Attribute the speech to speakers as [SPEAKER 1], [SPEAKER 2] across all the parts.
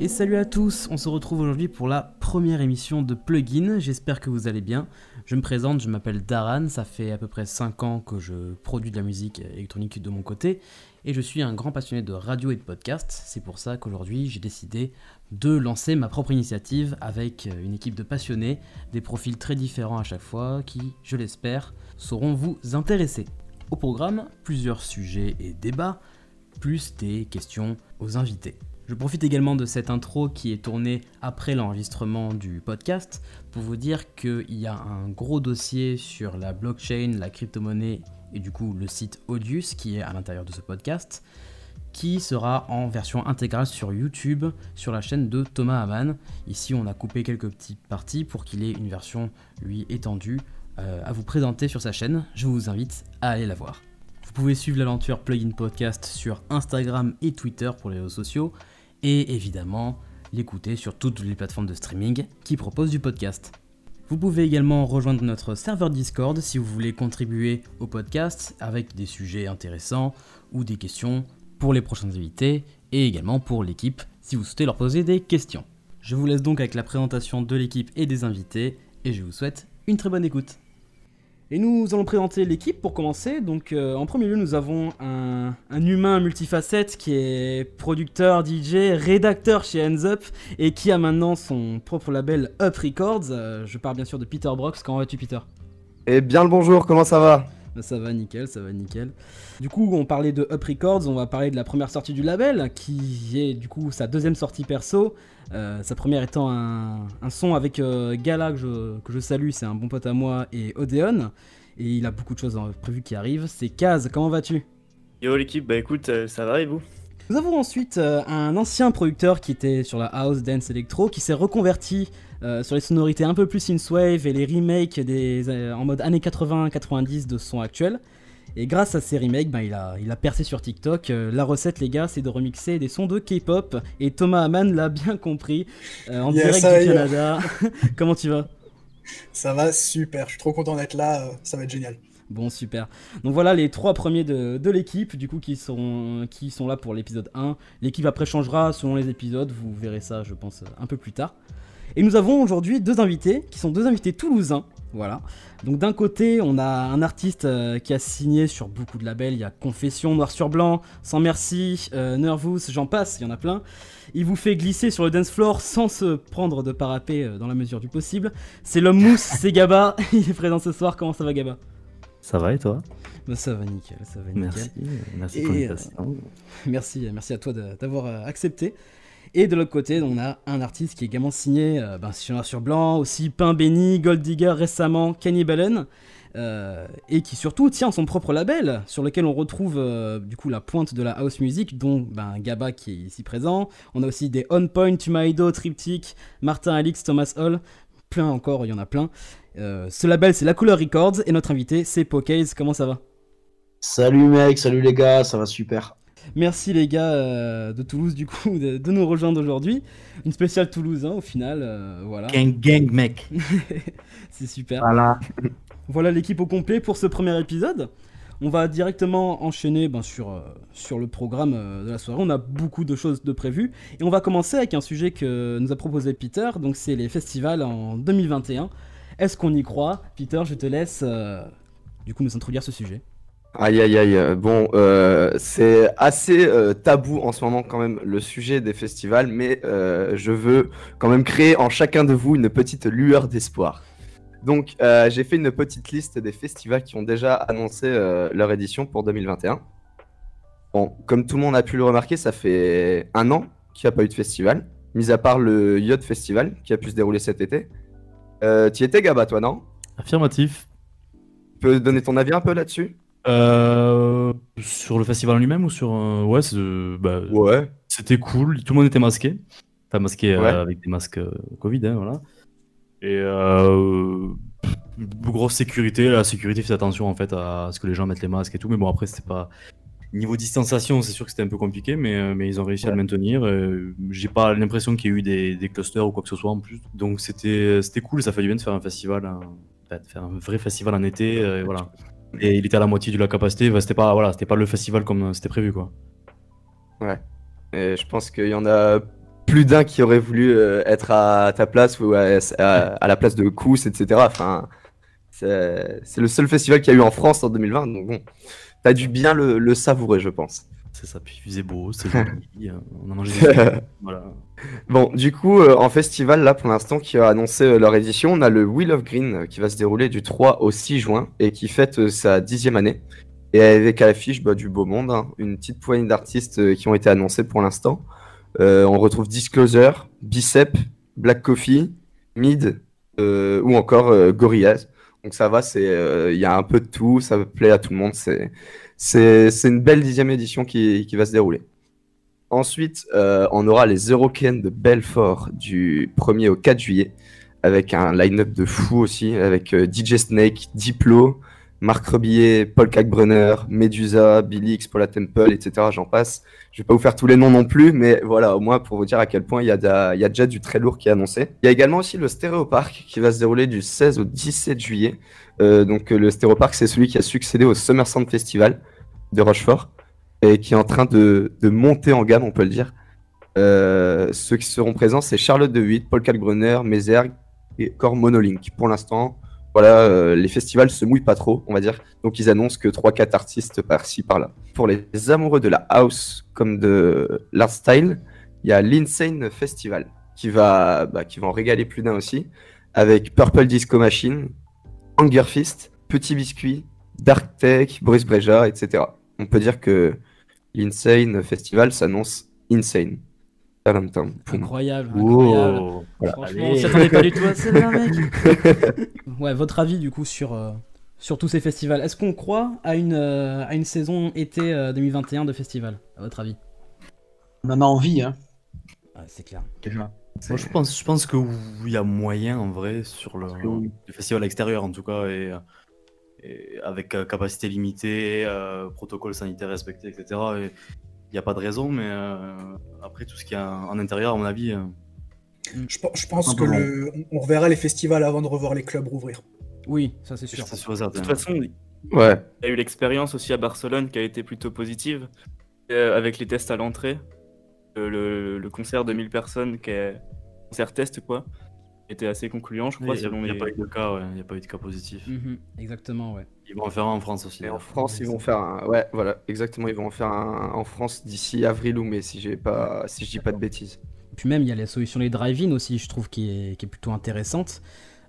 [SPEAKER 1] Et salut à tous, on se retrouve aujourd'hui pour la première émission de Plugin, j'espère que vous allez bien. Je me présente, je m'appelle Daran, ça fait à peu près 5 ans que je produis de la musique électronique de mon côté, et je suis un grand passionné de radio et de podcast, c'est pour ça qu'aujourd'hui j'ai décidé de lancer ma propre initiative avec une équipe de passionnés, des profils très différents à chaque fois, qui, je l'espère, sauront vous intéresser. Au programme, plusieurs sujets et débats, plus des questions aux invités. Je profite également de cette intro qui est tournée après l'enregistrement du podcast pour vous dire qu'il y a un gros dossier sur la blockchain, la crypto-monnaie et du coup le site Audius qui est à l'intérieur de ce podcast qui sera en version intégrale sur YouTube sur la chaîne de Thomas Hamann. Ici on a coupé quelques petites parties pour qu'il ait une version lui étendue euh, à vous présenter sur sa chaîne. Je vous invite à aller la voir. Vous pouvez suivre l'aventure Plugin Podcast sur Instagram et Twitter pour les réseaux sociaux et évidemment l'écouter sur toutes les plateformes de streaming qui proposent du podcast. Vous pouvez également rejoindre notre serveur Discord si vous voulez contribuer au podcast avec des sujets intéressants ou des questions pour les prochains invités et également pour l'équipe si vous souhaitez leur poser des questions. Je vous laisse donc avec la présentation de l'équipe et des invités et je vous souhaite une très bonne écoute. Et nous allons présenter l'équipe pour commencer. Donc, euh, en premier lieu, nous avons un, humain multifacette qui est producteur, DJ, rédacteur chez Hands Up et qui a maintenant son propre label Up Records. Euh, je parle bien sûr de Peter Brox. Comment vas-tu, Peter?
[SPEAKER 2] Eh bien le bonjour, comment ça va?
[SPEAKER 1] Ça va nickel, ça va nickel. Du coup, on parlait de Up Records, on va parler de la première sortie du label, qui est du coup sa deuxième sortie perso. Euh, sa première étant un, son avec euh, Gala, que je, salue, c'est un bon pote à moi, et Odeon. Et il a beaucoup de choses prévues qui arrivent. C'est Kaz, comment vas-tu?
[SPEAKER 3] Yo l'équipe, bah écoute, euh, ça va et vous?
[SPEAKER 1] Nous avons ensuite un ancien producteur qui était sur la house dance electro qui s'est reconverti euh, sur les sonorités un peu plus synthwave et les remakes des, euh, en mode années 80-90 de son actuel. Et grâce à ces remakes, ben, il, a, il a percé sur TikTok. Euh, la recette, les gars, c'est de remixer des sons de K-pop. Et Thomas Hamann l'a bien compris en direct du Canada. Comment tu vas?
[SPEAKER 4] Ça va super, je suis trop content d'être là, ça va être génial.
[SPEAKER 1] Bon, super. Donc voilà les trois premiers de, l'équipe, du coup, qui sont, qui sont là pour l'épisode 1. L'équipe après changera selon les épisodes, vous verrez ça, je pense, un peu plus tard. Et nous avons aujourd'hui deux invités, qui sont deux invités toulousains. Voilà. Donc d'un côté, on a un artiste euh, qui a signé sur beaucoup de labels. Il y a Confession, Noir sur Blanc, Sans Merci, euh, Nervous, j'en passe, il y en a plein. Il vous fait glisser sur le dance floor sans se prendre de parapet euh, dans la mesure du possible. C'est l'homme mousse, c'est Gaba. il est présent ce soir. Comment ça va, Gaba?
[SPEAKER 5] Ça va et toi?
[SPEAKER 1] Bah, Ça va nickel, ça va
[SPEAKER 5] nickel. Merci, merci pour l'invitation.
[SPEAKER 1] merci, merci à toi d'avoir accepté. Et de l'autre côté, on a un artiste qui est également signé euh, ben, sur noir sur blanc, aussi Pain Béni, Gold Digger récemment, Kenny Bellen. Euh, et qui surtout tient son propre label sur lequel on retrouve euh, du coup la pointe de la house music dont ben, Gaba qui est ici présent on a aussi des On Point, Tumaido, Triptych, Martin Alix, Thomas Hall plein encore, il y en a plein ce label c'est La Couleur Records et notre invité c'est Pokéz, comment ça va?
[SPEAKER 6] Salut mec, salut les gars, ça va super
[SPEAKER 1] Merci les gars euh, de Toulouse du coup de, nous rejoindre aujourd'hui. Une spéciale Toulouse hein, au final, euh, voilà.
[SPEAKER 5] Gang gang mec.
[SPEAKER 1] c'est super.
[SPEAKER 6] Voilà.
[SPEAKER 1] Voilà l'équipe au complet pour ce premier épisode. On va directement enchaîner ben, sur, euh, sur le programme de la soirée. On a beaucoup de choses de prévues. Et on va commencer avec un sujet que nous a proposé Peter. Donc c'est les festivals en 2021. Est-ce qu'on y croit Peter, je te laisse du coup nous introduire ce sujet.
[SPEAKER 2] Aïe aïe aïe, bon, euh, c'est assez euh, tabou en ce moment quand même le sujet des festivals, mais euh, je veux quand même créer en chacun de vous une petite lueur d'espoir. Donc j'ai fait une petite liste des festivals qui ont déjà annoncé leur édition pour 2021. Bon, comme tout le monde a pu le remarquer, ça fait un an qu'il n'y a pas eu de festival, mis à part le Yacht Festival qui a pu se dérouler cet été. Tu étais Gaba toi, non
[SPEAKER 5] Affirmatif.
[SPEAKER 2] Tu peux donner ton avis un peu là-dessus
[SPEAKER 5] euh, sur le festival en lui-même ou sur euh, ouais, bah,
[SPEAKER 2] ouais.
[SPEAKER 5] c'était cool. Tout le monde était masqué, enfin masqué euh, avec des masques Covid, hein, voilà. Et grosse sécurité. La sécurité fait attention en fait à ce que les gens mettent les masques et tout. Mais bon après c'était pas niveau distanciation, c'est sûr que c'était un peu compliqué, mais, mais ils ont réussi à le maintenir. J'ai pas l'impression qu'il y ait eu des, des, clusters ou quoi que ce soit en plus. Donc c'était c'était cool. Ça fait du bien de faire un festival, de faire un vrai festival en été. voilà et il était à la moitié de la capacité. c'était pas, voilà, pas le festival comme c'était prévu, quoi.
[SPEAKER 2] Ouais. Et je pense qu'il y en a plus d'un qui aurait voulu euh, être à ta place ou à, à- à la place de Kous, etc. Enfin, c'est le seul festival qu'il y a eu en France en 2020. Donc bon, t'as dû bien le, le savourer, je pense.
[SPEAKER 5] C'est ça, puis il faisait beau, c'est joli, euh, on a mangé des voilà.
[SPEAKER 2] Bon, du coup, euh, en festival, là, pour l'instant, qui a annoncé euh, leur édition, on a le Wheel of Green euh, qui va se dérouler du 3 au 6 juin et qui fête sa dixième année. Et avec à l'affiche bah, du beau monde, hein, une petite poignée d'artistes qui ont été annoncés pour l'instant. On retrouve Disclosure, Bicep, Black Coffee, Mid ou encore Gorillaz. Donc ça va, c'est euh, il y a un peu de tout, ça plaît à tout le monde. C'est c'est une belle dixième édition qui, qui va se dérouler. Ensuite, euh, on aura les Eurocaines de Belfort du 1er au 4 juillet, avec un line-up de fou aussi, avec euh, DJ Snake, Diplo, Marc Rebillet, Paul Kalkbrenner, Medusa, Billy X, Paula Temple, etc. J'en passe. Je vais pas vous faire tous les noms non plus, mais voilà, au moins pour vous dire à quel point il y, a déjà du très lourd qui est annoncé. Il y a également aussi le Stéréo Park qui va se dérouler du 16 au 17 juillet. Euh, donc le Stéréo Park, c'est celui qui a succédé au Summer Sound Festival de Rochefort et qui est en train de, monter en gamme, on peut le dire. Euh, ceux qui seront présents, c'est Charlotte de Witt, Paul Kalkbrenner, Mézergue et encore Monolink. Pour l'instant, voilà, euh, les festivals se mouillent pas trop, on va dire. Donc ils annoncent que 3-4 artistes par-ci, par-là. Pour les amoureux de la house comme de l'art style, il y a l'Insane Festival qui va, bah, en régaler plus d'un aussi, avec Purple Disco Machine, Hunger Fist, Petit Biscuit, Dark Tech, Brice Breja, etc. On peut dire que l'Insane Festival s'annonce insane.
[SPEAKER 1] Incroyable, incroyable.
[SPEAKER 5] Wow.
[SPEAKER 1] Franchement,
[SPEAKER 5] Allez.
[SPEAKER 1] on s'y attendait pas du tout à ça, mec. ouais, votre avis du coup sur, euh, sur tous ces festivals. Est-ce qu'on croit à une, euh, à une saison été euh, 2021 de festival, à votre avis?
[SPEAKER 6] On en a envie, hein.
[SPEAKER 1] Ah, C'est clair.
[SPEAKER 6] Déjà.
[SPEAKER 5] Moi, je pense, je pense que il y a moyen en vrai sur le,
[SPEAKER 6] que oui.
[SPEAKER 5] le festival extérieur en tout cas et, et avec euh, capacité limitée, euh, protocole sanitaire respecté, etc. Et n'y a pas de raison, mais euh, après tout ce qu'il y a en intérieur, à mon avis, euh,
[SPEAKER 4] Je, pe- je pense que le, on reverra les festivals avant de revoir les clubs rouvrir.
[SPEAKER 1] Oui, ça c'est sûr.
[SPEAKER 3] De toute façon, il
[SPEAKER 2] Ouais.
[SPEAKER 3] y a eu l'expérience aussi à Barcelone qui a été plutôt positive, euh, avec les tests à l'entrée. Euh, le, le concert de 1000 personnes, qui est concert test quoi, était assez concluant, je crois,
[SPEAKER 5] Il n'y a, pas eu de cas, ouais, il y a pas eu de cas positifs.
[SPEAKER 1] Mhm, exactement, ouais.
[SPEAKER 5] Ils vont en faire un en France aussi.
[SPEAKER 2] Et en. France, ils vont faire un. Ouais, voilà, exactement. Ils vont en faire un en France d'ici avril ou mai, si j'ai pas, si je dis pas de bêtises.
[SPEAKER 1] Puis même, il y a la solution des drive-in aussi, je trouve, qui est, qui est plutôt intéressante.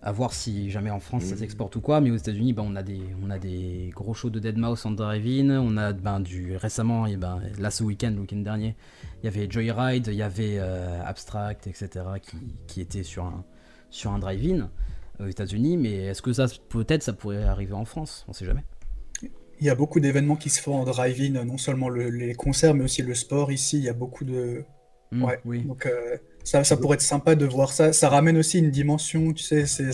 [SPEAKER 1] À voir si jamais en France ça
[SPEAKER 2] Mhm.
[SPEAKER 1] s'exporte ou quoi, mais aux États-Unis, ben, on, a des, on a des gros shows de Deadmau5 en drive-in. On a ben, du récemment, et ben, là ce week-end, le week-end dernier, il y avait Joyride, il y avait euh, Abstract, etc., qui, qui étaient sur un, sur un drive-in aux États-Unis. Mais est-ce que ça, peut-être, ça pourrait arriver en France? On sait jamais.
[SPEAKER 4] Il y a beaucoup d'événements qui se font en drive-in, non seulement le- les concerts, mais aussi le sport ici. Il y a beaucoup de.
[SPEAKER 1] Hmm,
[SPEAKER 4] Ouais.
[SPEAKER 1] Oui.
[SPEAKER 4] Donc euh, ça, ça pourrait être sympa de voir ça. Ça ramène aussi une dimension, tu sais, c'est-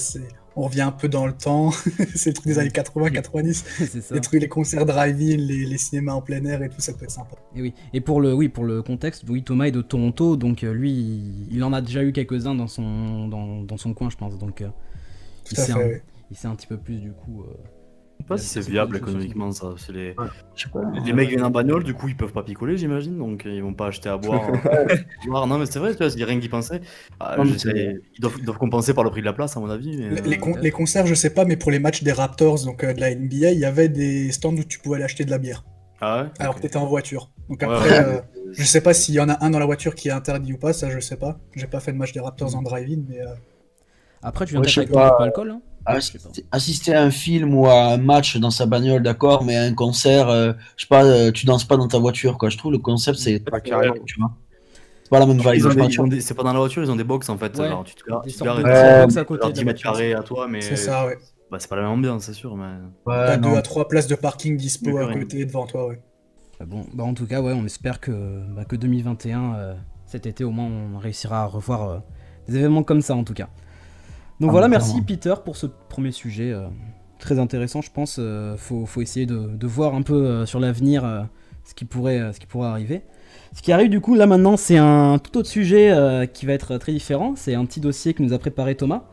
[SPEAKER 4] on revient un peu dans le temps. c'est le truc des années 80-90.
[SPEAKER 1] c'est ça.
[SPEAKER 4] Les trucs, les concerts drive-in, les, les cinémas en plein air et tout, ça peut être sympa.
[SPEAKER 1] Et oui. Et pour le, oui, pour le contexte, oui, Thomas est de Toronto, donc euh, lui, il, en a déjà eu quelques-uns dans son, dans, dans son coin, je pense. Donc, euh,
[SPEAKER 4] Tout
[SPEAKER 1] il,
[SPEAKER 4] à
[SPEAKER 1] sait
[SPEAKER 4] fait.
[SPEAKER 1] un, il sait un petit peu plus du coup. euh,
[SPEAKER 5] sais pas si c'est viable économiquement ça. C'est les...
[SPEAKER 6] Je sais pas.
[SPEAKER 5] les mecs viennent en bagnole, du coup ils peuvent pas picoler, j'imagine, donc ils vont pas acheter à boire. Non, mais c'est vrai, tu vois, il y a rien qui pensait. Ah,
[SPEAKER 6] Non,
[SPEAKER 5] je ils, doivent, ils doivent compenser par le prix de la place, à mon avis. Mais,
[SPEAKER 4] Les,
[SPEAKER 5] euh,
[SPEAKER 4] les con-
[SPEAKER 1] peut-être.
[SPEAKER 4] les concerts, je sais pas, mais pour les matchs des Raptors, donc euh, de la NBA, il y avait des stands où tu pouvais aller acheter de la bière,
[SPEAKER 5] Ah ouais?
[SPEAKER 4] Alors
[SPEAKER 5] Ok.
[SPEAKER 4] que tu étais en voiture. Donc après,
[SPEAKER 5] ouais,
[SPEAKER 4] euh, je sais pas s'il y en a un dans la voiture qui est interdit ou pas, ça je sais pas. J'ai pas fait de match des Raptors en drive-in, mais euh,
[SPEAKER 1] Après, tu viens
[SPEAKER 6] Ouais,
[SPEAKER 1] peut-être
[SPEAKER 6] je
[SPEAKER 1] avec
[SPEAKER 6] pas.
[SPEAKER 1] hein
[SPEAKER 6] Assister, assister à un film ou à un match dans sa bagnole, d'accord, mais à un concert, euh, je sais pas, euh, tu danses pas dans ta voiture, quoi. Je trouve le concept, c'est
[SPEAKER 2] Ah, carrément.
[SPEAKER 6] tu vois. C'est pas la même vibe.
[SPEAKER 5] C'est pas dans la voiture, ils ont des box en fait.
[SPEAKER 1] Ouais.
[SPEAKER 5] Alors, tu te gares, tu te
[SPEAKER 6] Euh,
[SPEAKER 1] à côté
[SPEAKER 5] genre
[SPEAKER 1] de
[SPEAKER 5] 10
[SPEAKER 1] la
[SPEAKER 5] mètres
[SPEAKER 1] voiture.
[SPEAKER 5] carrés à toi, mais
[SPEAKER 4] c'est ça, ouais.
[SPEAKER 5] bah, c'est pas la même ambiance, c'est sûr. Mais...
[SPEAKER 6] Ouais,
[SPEAKER 4] T'as deux à trois places de parking dispo à
[SPEAKER 5] rien.
[SPEAKER 4] côté devant toi, ouais.
[SPEAKER 1] Ah Bon, bah en tout cas, ouais, on espère que, bah, que 2021, euh, cet été au moins, on réussira à revoir euh, des événements comme ça en tout cas. Donc
[SPEAKER 6] Ah,
[SPEAKER 1] voilà, merci. Peter pour ce premier sujet. euh, très intéressant, je pense. euh, faut, faut essayer de, de voir un peu euh, sur l'avenir euh, ce, qui pourrait, ce qui pourrait arriver. Ce qui arrive du coup là maintenant, c'est un tout autre sujet qui va être très différent. C'est un petit dossier que nous a préparé Thomas.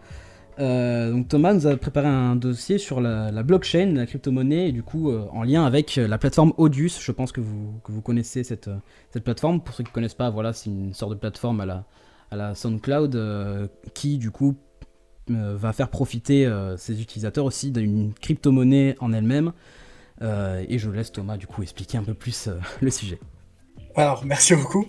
[SPEAKER 1] Donc Thomas nous a préparé un dossier sur la, la blockchain, la crypto-monnaie, et du coup en lien avec la plateforme Audius. Je pense que vous, que vous connaissez cette, cette plateforme. Pour ceux qui ne connaissent pas, voilà, c'est une sorte de plateforme à la, à la SoundCloud euh, qui du coup va faire profiter euh, ses utilisateurs aussi d'une crypto-monnaie en elle-même. Euh, et je laisse Thomas du coup expliquer un peu plus euh, le sujet.
[SPEAKER 4] Alors, merci beaucoup.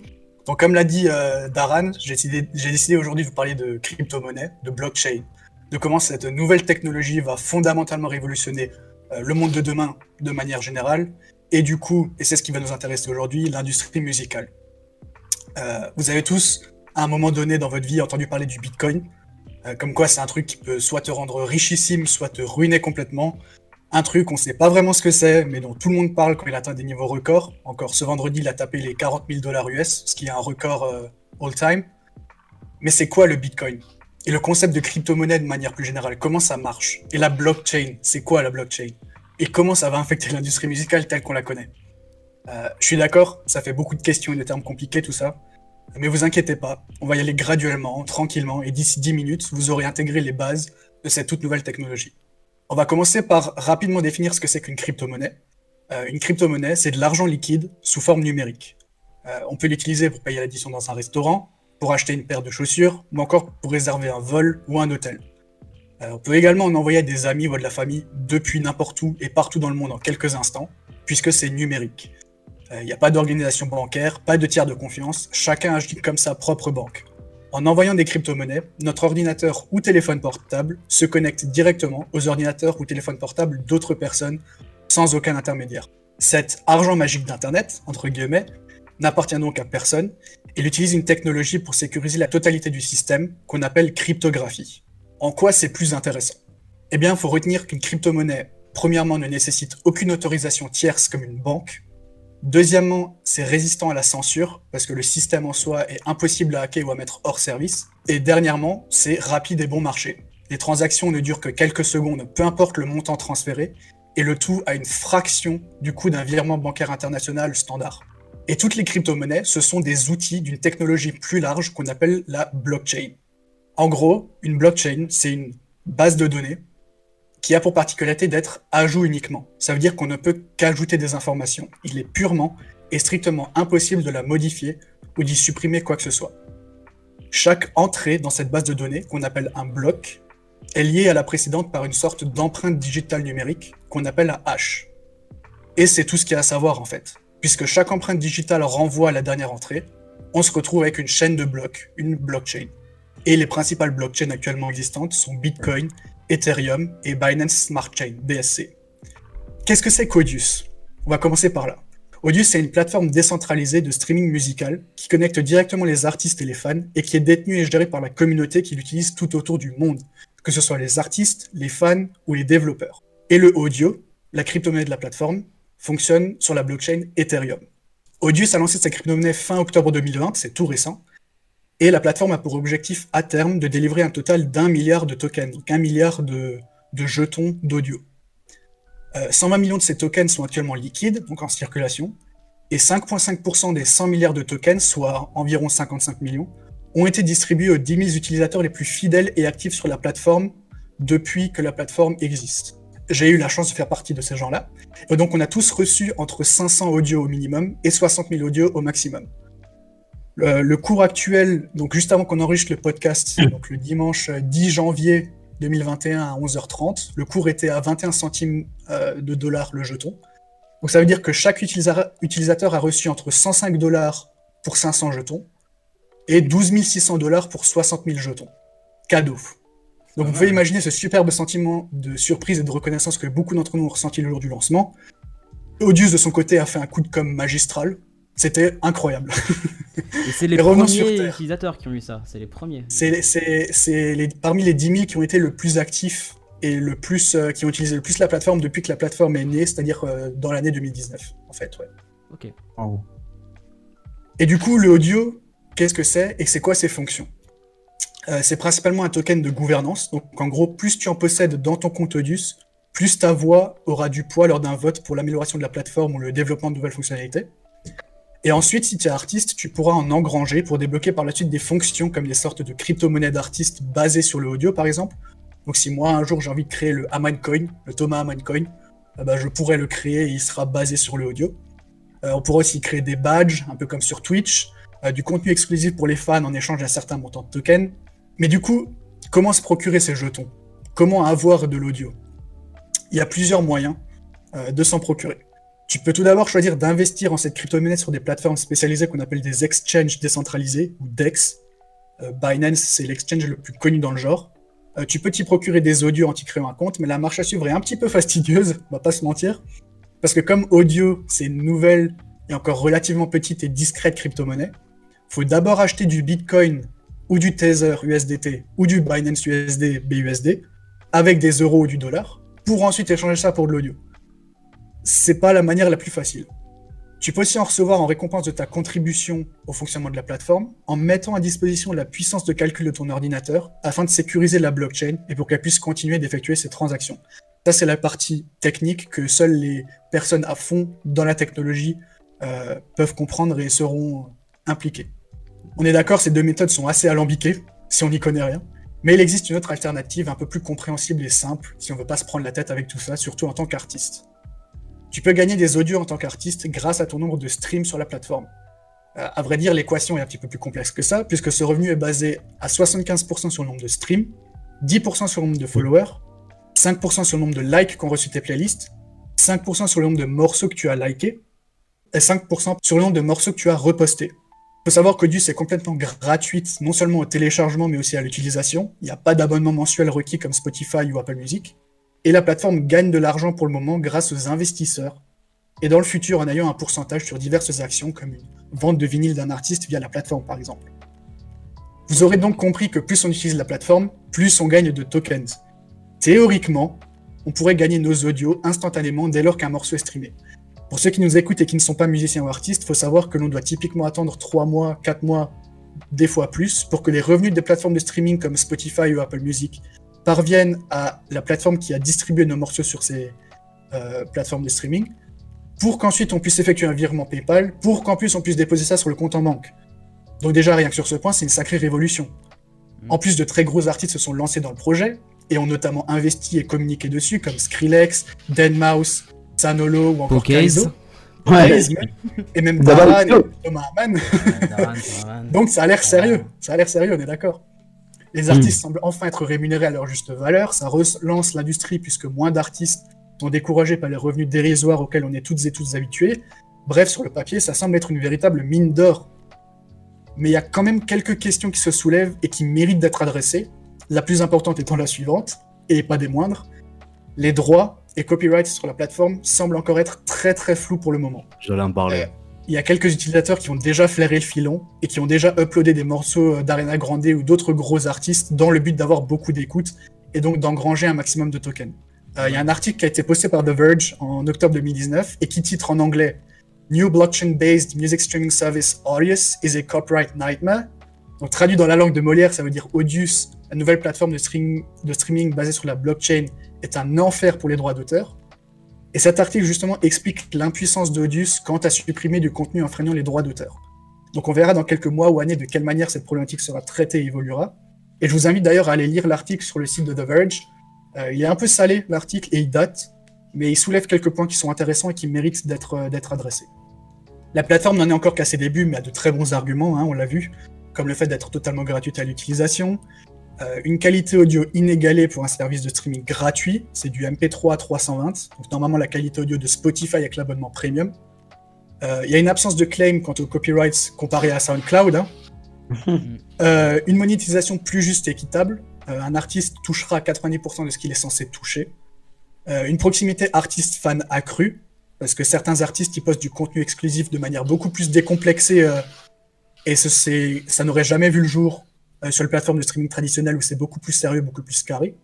[SPEAKER 4] Donc, comme l'a dit euh, Daran, j'ai décidé, aujourd'hui de vous parler de crypto-monnaie, de blockchain, de comment cette nouvelle technologie va fondamentalement révolutionner euh, le monde de demain de manière générale, et du coup, et c'est ce qui va nous intéresser aujourd'hui, l'industrie musicale. Euh, vous avez tous, à un moment donné dans votre vie, entendu parler du Bitcoin, euh, comme quoi c'est un truc qui peut soit te rendre richissime, soit te ruiner complètement. Un truc, on sait pas vraiment ce que c'est, mais dont tout le monde parle quand il atteint des niveaux records. Encore ce vendredi, il a tapé les 40 000 dollars US, ce qui est un record euh, all-time. Mais c'est quoi le Bitcoin? Et le concept de crypto-monnaie de manière plus générale, comment ça marche? Et la blockchain, c'est quoi la blockchain? Et comment ça va infecter l'industrie musicale telle qu'on la connaît? Euh, Je suis d'accord, ça fait beaucoup de questions et de termes compliqués tout ça. Mais vous inquiétez pas, on va y aller graduellement, tranquillement, et d'ici 10 minutes, vous aurez intégré les bases de cette toute nouvelle technologie. On va commencer par rapidement définir ce que c'est qu'une crypto-monnaie. Euh, une crypto-monnaie, c'est de l'argent liquide sous forme numérique. Euh, on peut l'utiliser pour payer l'addition dans un restaurant, pour acheter une paire de chaussures, ou encore pour réserver un vol ou un hôtel. Euh, on peut également en envoyer des amis ou de la famille depuis n'importe où et partout dans le monde en quelques instants, puisque c'est numérique. Il n'y a pas d'organisation bancaire, pas de tiers de confiance, chacun agit comme sa propre banque. En envoyant des crypto-monnaies, notre ordinateur ou téléphone portable se connecte directement aux ordinateurs ou téléphones portables d'autres personnes sans aucun intermédiaire. Cet argent magique d'Internet, entre guillemets, n'appartient donc à personne. Il utilise une technologie pour sécuriser la totalité du système qu'on appelle cryptographie. En quoi c'est plus intéressant? Eh bien, il faut retenir qu'une crypto-monnaie, premièrement, ne nécessite aucune autorisation tierce comme une banque. Deuxièmement, c'est résistant à la censure, parce que le système en soi est impossible à hacker ou à mettre hors service. Et dernièrement, c'est rapide et bon marché. Les transactions ne durent que quelques secondes, peu importe le montant transféré, et le tout à une fraction du coût d'un virement bancaire international standard. Et toutes les crypto-monnaies, ce sont des outils d'une technologie plus large qu'on appelle la blockchain. En gros, une blockchain, c'est une base de données qui a pour particularité d'être ajout uniquement. Ça veut dire qu'on ne peut qu'ajouter des informations. Il est purement et strictement impossible de la modifier ou d'y supprimer quoi que ce soit. Chaque entrée dans cette base de données, qu'on appelle un bloc, est liée à la précédente par une sorte d'empreinte digitale numérique qu'on appelle un hash. Et c'est tout ce qu'il y a à savoir en fait. Puisque chaque empreinte digitale renvoie à la dernière entrée, on se retrouve avec une chaîne de blocs, une blockchain. Et les principales blockchains actuellement existantes sont Bitcoin, Ethereum et Binance Smart Chain, BSC. Qu'est-ce que c'est qu'Audius On va commencer par là. Audius, c'est une plateforme décentralisée de streaming musical qui connecte directement les artistes et les fans et qui est détenue et gérée par la communauté qui l'utilise tout autour du monde, que ce soit les artistes, les fans ou les développeurs. Et le audio, la crypto-monnaie de la plateforme, fonctionne sur la blockchain Ethereum. Audius a lancé sa crypto-monnaie fin octobre 2020, c'est tout récent, et la plateforme a pour objectif à terme de délivrer un total d'un milliard de tokens, donc un milliard de, jetons d'audio. Euh, 120 millions de ces tokens sont actuellement liquides, donc en circulation, et 5,5% des 100 milliards de tokens, soit environ 55 millions, ont été distribués aux 10 000 utilisateurs les plus fidèles et actifs sur la plateforme depuis que la plateforme existe. J'ai eu la chance de faire partie de ces gens-là, et donc on a tous reçu entre 500 audios au minimum et 60 000 audios au maximum. Le, le cours actuel, donc juste avant qu'on enregistre le podcast, donc le dimanche 10 janvier 2021 à 11h30. Le cours était à 21 centimes euh, de dollars le jeton. Donc ça veut dire que chaque utilisa- utilisateur a reçu entre 105 dollars pour 500 jetons et 12 600 dollars pour 60 000 jetons. Cadeau. Donc vous pouvez imaginer ce superbe sentiment de surprise et de reconnaissance que beaucoup d'entre nous ont ressenti le jour du lancement. Audius de son côté a fait un coup de com magistral. C'était incroyable.
[SPEAKER 1] Et c'est les premiers
[SPEAKER 4] Terre.
[SPEAKER 1] utilisateurs qui ont eu ça, c'est les premiers.
[SPEAKER 4] C'est c'est- c'est les, parmi les 10 000 qui ont été le plus actifs et le plus, euh, qui ont utilisé le plus la plateforme depuis que la plateforme est née, c'est-à-dire euh, dans l'année 2019, en fait. Ouais.
[SPEAKER 1] Ok.
[SPEAKER 4] Et du coup, le audio, qu'est-ce que c'est et c'est quoi ses fonctions? Euh, C'est principalement un token de gouvernance. Donc, en gros, plus tu en possèdes dans ton compte Audius, plus ta voix aura du poids lors d'un vote pour l'amélioration de la plateforme ou le développement de nouvelles fonctionnalités. Et ensuite, si tu es artiste, tu pourras en engranger pour débloquer par la suite des fonctions comme des sortes de crypto-monnaies d'artistes basées sur le audio, par exemple, Donc si moi un jour j'ai envie de créer le Coin, le Thomas Coin, euh, bah, je pourrais le créer et il sera basé sur le audio. Euh, on pourrait aussi créer des badges, un peu comme sur Twitch, euh, du contenu exclusif pour les fans en échange d'un certain montant de tokens. Mais du coup, comment se procurer ces jetons? Comment avoir de l'audio? Il y a plusieurs moyens de s'en procurer. Tu peux tout d'abord choisir d'investir en cette crypto-monnaie sur des plateformes spécialisées qu'on appelle des exchanges décentralisés, ou DEX. Binance, c'est l'exchange le plus connu dans le genre. Euh, tu peux t'y procurer des audios en t'y créant un compte, mais la marche à suivre est un petit peu fastidieuse, on va pas se mentir. Parce que comme audio, c'est une nouvelle et encore relativement petite et discrète crypto-monnaie, faut d'abord acheter du Bitcoin ou du Tether USDT ou du Binance USD BUSD avec des euros ou du dollar pour ensuite échanger ça pour de l'audio. C'est pas la manière la plus facile. Tu peux aussi en recevoir en récompense de ta contribution au fonctionnement de la plateforme en mettant à disposition la puissance de calcul de ton ordinateur afin de sécuriser la blockchain et pour qu'elle puisse continuer d'effectuer ses transactions. Ça, c'est la partie technique que seules les personnes à fond dans la technologie euh, peuvent comprendre et seront impliquées. On est d'accord, ces deux méthodes sont assez alambiquées si on n'y connaît rien, mais il existe une autre alternative un peu plus compréhensible et simple si on veut pas se prendre la tête avec tout ça, surtout en tant qu'artiste. Tu peux gagner des audios en tant qu'artiste grâce à ton nombre de streams sur la plateforme. Euh, à vrai dire, l'équation est un petit peu plus complexe que ça, puisque ce revenu est basé à 75% sur le nombre de streams, 10% sur le nombre de followers, 5% sur le nombre de likes qu'ont reçu tes playlists, 5% sur le nombre de morceaux que tu as likés, et 5% sur le nombre de morceaux que tu as repostés. Il faut savoir qu'Audius est complètement gratuite, non seulement au téléchargement, mais aussi à l'utilisation. Il n'y a pas d'abonnement mensuel requis comme Spotify ou Apple Music. Et la plateforme gagne de l'argent pour le moment grâce aux investisseurs. Et dans le futur, en ayant un pourcentage sur diverses actions, comme une vente de vinyle d'un artiste via la plateforme par exemple. Vous aurez donc compris que plus on utilise la plateforme, plus on gagne de tokens. Théoriquement, on pourrait gagner nos audios instantanément dès lors qu'un morceau est streamé. Pour ceux qui nous écoutent et qui ne sont pas musiciens ou artistes, il faut savoir que l'on doit typiquement attendre 3 mois, 4 mois, des fois plus, pour que les revenus des plateformes de streaming comme Spotify ou Apple Music parviennent à la plateforme qui a distribué nos morceaux sur ces euh, plateformes de streaming, pour qu'ensuite on puisse effectuer un virement PayPal, pour qu'en plus on puisse déposer ça sur le compte en banque. Donc déjà, rien que sur ce point, c'est une sacrée révolution. Mm. En plus, de très gros artistes se sont lancés dans le projet et ont notamment investi et communiqué dessus, comme Skrillex, Deadmau5, Sanolo ou encore Kaizo. Ouais. Et même Daran et Thomas Haman. Donc ça a l'air sérieux. Ça a l'air sérieux, on est d'accord. Les hmm. artistes semblent enfin être rémunérés à leur juste valeur. Ça relance l'industrie puisque moins d'artistes sont découragés par les revenus dérisoires auxquels on est toutes et tous habitués. Bref, sur le papier, ça semble être une véritable mine d'or. Mais il y a quand même quelques questions qui se soulèvent et qui méritent d'être adressées. La plus importante étant la suivante, et pas des moindres. Les droits et copyrights sur la plateforme semblent encore être très très flous pour le moment.
[SPEAKER 5] J'allais en parler.
[SPEAKER 4] Il y a quelques utilisateurs qui ont déjà flairé le filon et qui ont déjà uploadé des morceaux euh, d'Arena Grande ou d'autres gros artistes dans le but d'avoir beaucoup d'écoute et donc d'engranger un maximum de tokens. Euh, il y a un article qui a été posté par The Verge en octobre 2019 et qui titre en anglais New blockchain-based music streaming service Audius is a copyright nightmare. Donc traduit dans la langue de Molière, ça veut dire Audius, la nouvelle plateforme de streaming basée sur la blockchain, est un enfer pour les droits d'auteur. Et cet article justement explique l'impuissance d'Odius quant à supprimer du contenu enfreignant les droits d'auteur. Donc on verra dans quelques mois ou années de quelle manière cette problématique sera traitée et évoluera. Et je vous invite d'ailleurs à aller lire l'article sur le site de The Verge. Euh, il est un peu salé l'article et il date, mais il soulève quelques points qui sont intéressants et qui méritent d'être euh, adressés. La plateforme n'en est encore qu'à ses débuts, mais a de très bons arguments, hein, on l'a vu, comme le fait d'être totalement gratuite à l'utilisation, euh, une qualité audio inégalée pour un service de streaming gratuit, c'est du MP3 à 320, donc normalement la qualité audio de Spotify avec l'abonnement premium. Euh, il y a une absence de claim quant aux copyrights comparé à SoundCloud. Hein. Euh, une monétisation plus juste et équitable. un artiste touchera 90% de ce qu'il est censé toucher. une proximité artiste-fan accrue, parce que certains artistes y postent du contenu exclusif de manière beaucoup plus décomplexée et ça n'aurait jamais vu le jour euh, sur les plateformes de streaming traditionnelles où c'est beaucoup plus sérieux, beaucoup plus carré.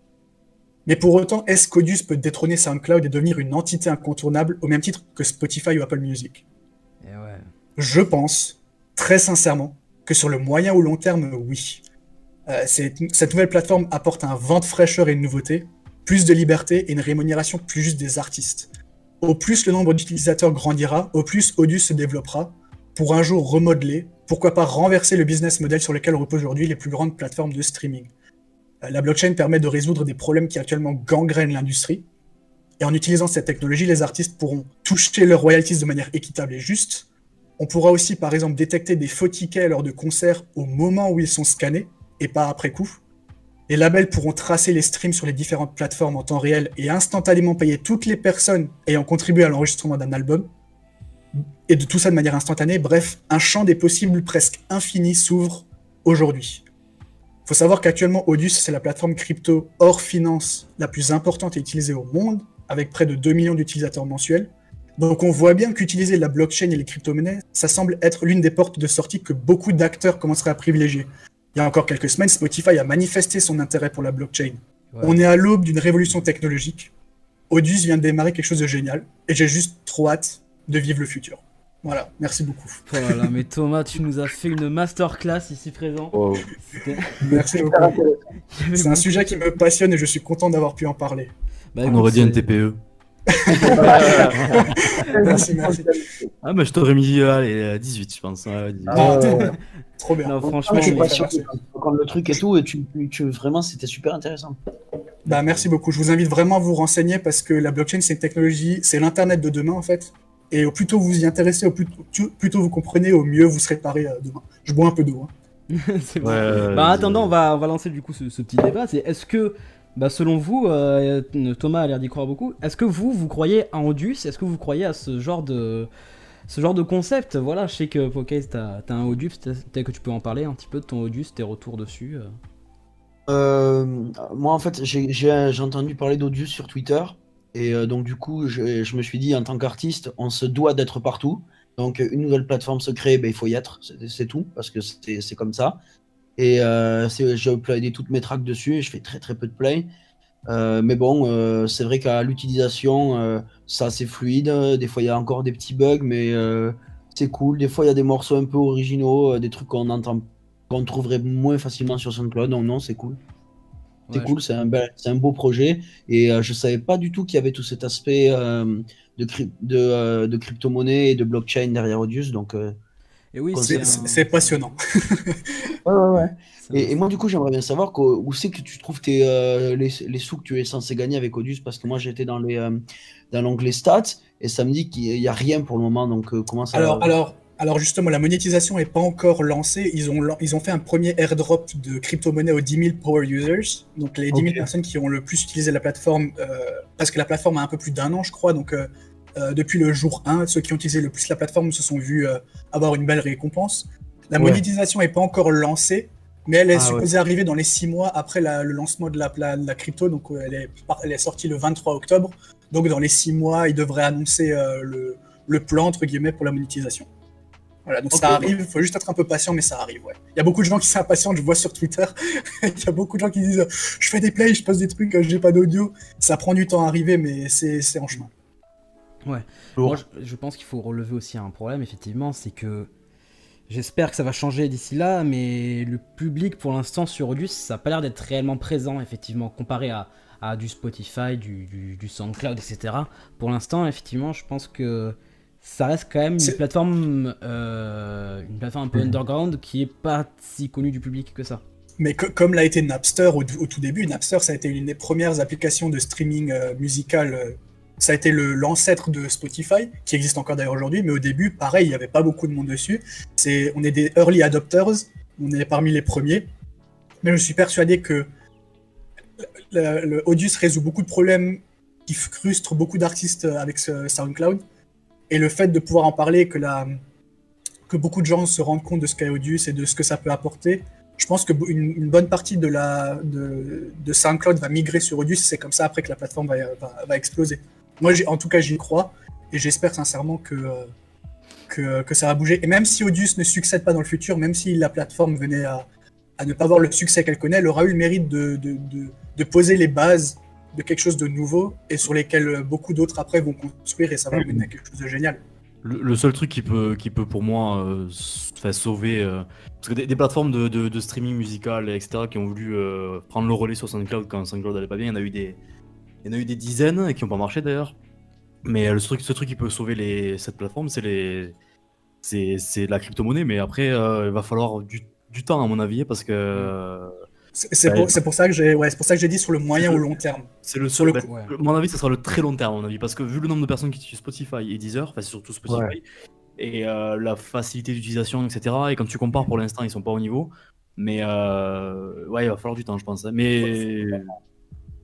[SPEAKER 4] Mais pour autant, est-ce qu'Audius peut détrôner SoundCloud et devenir une entité incontournable au même titre que Spotify ou Apple Music?
[SPEAKER 1] Eh ouais.
[SPEAKER 4] Je pense, très sincèrement, que sur le moyen ou long terme, oui. Euh, cette nouvelle plateforme apporte un vent de fraîcheur et une nouveauté, plus de liberté et une rémunération plus juste des artistes. Au plus le nombre d'utilisateurs grandira, au plus Audius se développera, pour un jour remodeler pourquoi pas renverser le business model sur lequel reposent aujourd'hui les plus grandes plateformes de streaming. Euh, La blockchain permet de résoudre des problèmes qui actuellement gangrènent l'industrie. Et en utilisant cette technologie, les artistes pourront toucher leurs royalties de manière équitable et juste. On pourra aussi, par exemple, détecter des faux tickets lors de concerts au moment où ils sont scannés et pas après coup. Les labels pourront tracer les streams sur les différentes plateformes en temps réel et instantanément payer toutes les personnes ayant contribué à l'enregistrement d'un album. Et de tout ça de manière instantanée. Bref, un champ des possibles presque infini s'ouvre aujourd'hui. Il faut savoir qu'actuellement, Audius, c'est la plateforme crypto hors finance la plus importante et utilisée au monde, avec près de 2 millions d'utilisateurs mensuels. Donc on voit bien qu'utiliser la blockchain et les crypto-monnaies, ça semble être l'une des portes de sortie que beaucoup d'acteurs commenceraient à privilégier. Il y a encore quelques semaines, Spotify a manifesté son intérêt pour la blockchain.
[SPEAKER 1] Ouais.
[SPEAKER 4] On est à l'aube d'une révolution technologique. Audius vient de démarrer quelque chose de génial, et j'ai juste trop hâte de vivre le futur. Voilà, merci beaucoup.
[SPEAKER 1] Voilà, mais Thomas, tu nous as fait une masterclass ici présent.
[SPEAKER 5] Wow.
[SPEAKER 4] Merci beaucoup. C'est un sujet qui me passionne et je suis content d'avoir pu en parler.
[SPEAKER 1] Bah,
[SPEAKER 5] On aurait dit un TPE.
[SPEAKER 4] Merci, merci.
[SPEAKER 5] Ah, mais je t'aurais mis euh, allez, euh, 18, je pense. ouais, 18.
[SPEAKER 4] Ah,
[SPEAKER 6] Euh,
[SPEAKER 4] Trop bien.
[SPEAKER 1] Non,
[SPEAKER 6] Franchement, je suis pas sûr que quand le truc et tout, et tu, tu- vraiment, c'était super intéressant.
[SPEAKER 4] Bah, merci beaucoup. Je vous invite vraiment à vous renseigner parce que la blockchain, c'est une technologie, c'est l'Internet de demain en fait. Et au plus tôt vous y intéressez, au plus, tôt vous comprenez, au mieux vous serez paré euh, demain. Je bois un peu d'eau. hein.
[SPEAKER 1] c'est bon.
[SPEAKER 5] Ouais,
[SPEAKER 1] Bah, en attendant, on va, on va lancer du coup ce, ce petit débat. C'est est-ce que, bah, selon vous, euh, Thomas a l'air d'y croire beaucoup, est-ce que vous, vous croyez à Odus Est-ce que vous croyez à ce genre de, ce genre de concept? Voilà, je sais que Pokéz, t'as as un Odus, peut-être que tu peux en parler un petit peu de ton Odus, tes retours dessus. euh.
[SPEAKER 6] Euh, moi, en fait, j'ai entendu parler d'Audius sur Twitter. Et euh, donc, du coup, je, me suis dit, en tant qu'artiste, on se doit d'être partout. Donc, une nouvelle plateforme se crée, ben, il faut y être. C'est tout, parce que c'est comme ça. Et euh, j'ai uploadé toutes mes tracks dessus je fais très très peu de play. Euh, mais bon, euh, c'est vrai qu'à l'utilisation, ça c'est fluide. Des fois, il y a encore des petits bugs, mais c'est cool. Des fois, il y a des morceaux un peu originaux, des trucs qu'on entend, qu'on trouverait moins facilement sur SoundCloud. Donc non, c'est cool. C'est
[SPEAKER 1] Ouais,
[SPEAKER 6] cool, c'est un, bel- c'est un beau projet. Et euh, je savais pas du tout qu'il y avait tout cet aspect euh, de, cryp- de, euh, de crypto-monnaie et de blockchain derrière Audius. Donc,
[SPEAKER 1] Et oui,
[SPEAKER 6] C'est-
[SPEAKER 4] passionnant.
[SPEAKER 6] ouais, ouais, Et, et moi, du coup, j'aimerais bien savoir où c'est que tu trouves tes, les, les sous que tu es censé gagner avec Audius? Parce que moi, j'étais dans l'onglet stats et ça me dit qu'il n'y a rien pour le moment. Donc, comment ça
[SPEAKER 4] Alors, alors, alors justement, la monétisation n'est pas encore lancée. Ils ont, lan- ils ont fait un premier airdrop de crypto-monnaie aux 10 000 power users. Donc les 10 000
[SPEAKER 6] Ok.
[SPEAKER 4] personnes qui ont le plus utilisé la plateforme, euh, parce que la plateforme a un peu plus d'un an, je crois. Donc euh, euh, depuis le jour 1, ceux qui ont utilisé le plus la plateforme se sont vus avoir une belle récompense. La
[SPEAKER 6] Ouais.
[SPEAKER 4] monétisation n'est pas encore lancée, mais elle est
[SPEAKER 6] Ah,
[SPEAKER 4] supposée arriver dans les 6 mois après la- le lancement de la, la crypto. Donc elle, est, par- elle est sortie le 23 octobre. Donc dans les 6 mois, ils devraient annoncer le, le plan, entre guillemets, pour la monétisation. Voilà, donc ça arrive, il faut juste être un peu patient, mais ça arrive, ouais. Il y a beaucoup de gens qui s'impatientent, je vois sur Twitter, il y a beaucoup de gens qui disent euh, je fais des plays, je poste des trucs, euh, j'ai pas d'audio. Ça prend du temps à arriver, mais c'est c'est en chemin.
[SPEAKER 1] Moi, je, je pense qu'il faut relever aussi un problème, effectivement, c'est que j'espère que ça va changer d'ici là, mais le public pour l'instant sur Odus, ça n'a pas l'air d'être réellement présent, effectivement, comparé à, à du Spotify, du, du, du SoundCloud, etc. Pour l'instant, effectivement, je pense que ça reste quand même une plateforme, euh, une plateforme un peu underground qui est pas si connue du public que ça.
[SPEAKER 4] Mais co- comme l'a été Napster au, au tout début, Napster, ça a été une des premières applications de streaming euh, musical. euh, ça a été l'ancêtre de Spotify, qui existe encore d'ailleurs aujourd'hui, mais au début, pareil, il n'y avait pas beaucoup de monde dessus. C'est, on est des early adopters, on est parmi les premiers. Mais je suis persuadé que le, le Audius résout beaucoup de problèmes qui frustrent beaucoup d'artistes avec ce SoundCloud. Et le fait de pouvoir en parler, que, la, que beaucoup de gens se rendent compte de ce qu'est Audius et de ce que ça peut apporter, je pense qu'une une bonne partie de, la, de, de SoundCloud va migrer sur Audius. C'est comme ça après que la plateforme va, va, exploser. Moi, en tout cas, j'y crois et j'espère sincèrement que, que, que ça va bouger. Et même si Audius ne succède pas dans le futur, même si la plateforme venait à, à ne pas avoir le succès qu'elle connaît, elle aura eu le mérite de, de, de poser les bases de quelque chose de nouveau et sur lesquels beaucoup d'autres après vont construire et ça va mener à quelque chose de génial.
[SPEAKER 5] Le, le seul truc qui peut, qui peut pour moi euh, sauver. euh, parce que des, des plateformes de, de- de streaming musical, etc., qui ont voulu euh, prendre le relais sur SoundCloud quand SoundCloud allait pas bien, il y en a eu des, il y en a eu des dizaines et qui n'ont pas marché d'ailleurs. Mais euh, le truc, ce truc qui peut sauver les, cette plateforme, c'est les, c'est, c'est la crypto-monnaie. Mais après, euh, il va falloir du, du temps, à mon avis, parce que. euh,
[SPEAKER 4] C'est pour, c'est pour ça que j'ai ouais, c'est pour ça que j'ai dit sur le moyen ou long terme.
[SPEAKER 5] C'est le
[SPEAKER 4] Sur
[SPEAKER 5] seul.
[SPEAKER 4] le
[SPEAKER 5] bah,
[SPEAKER 1] coup, ouais.
[SPEAKER 5] à mon avis, ce sera le très long terme, à mon avis, parce que vu le nombre de personnes qui utilisent Spotify et Deezer, enfin c'est surtout Spotify, et euh, la facilité d'utilisation, etc. Et quand tu compares, pour l'instant, ils sont pas au niveau. Mais euh, ouais, il va falloir du temps, je pense. hein. Mais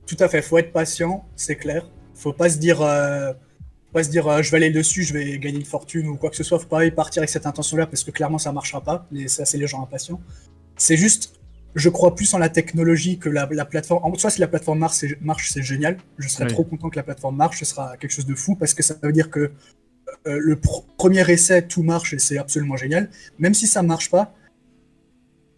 [SPEAKER 4] Tout à fait, faut être patient, c'est clair. Faut pas se dire, euh, faut pas se dire, euh, je vais aller dessus, je vais gagner une fortune ou quoi que ce soit. Faut pas y partir avec cette intention-là parce que clairement ça marchera pas. Mais ça, c'est les gens impatients. C'est juste, je crois plus en la technologie que la, la plateforme. En soi, si la plateforme marche, c'est, génial. Je serais
[SPEAKER 5] Oui.
[SPEAKER 4] trop content que la plateforme marche. Ce sera quelque chose de fou parce que ça veut dire que euh, le pr- premier essai, tout marche et c'est absolument génial. Même si ça marche pas,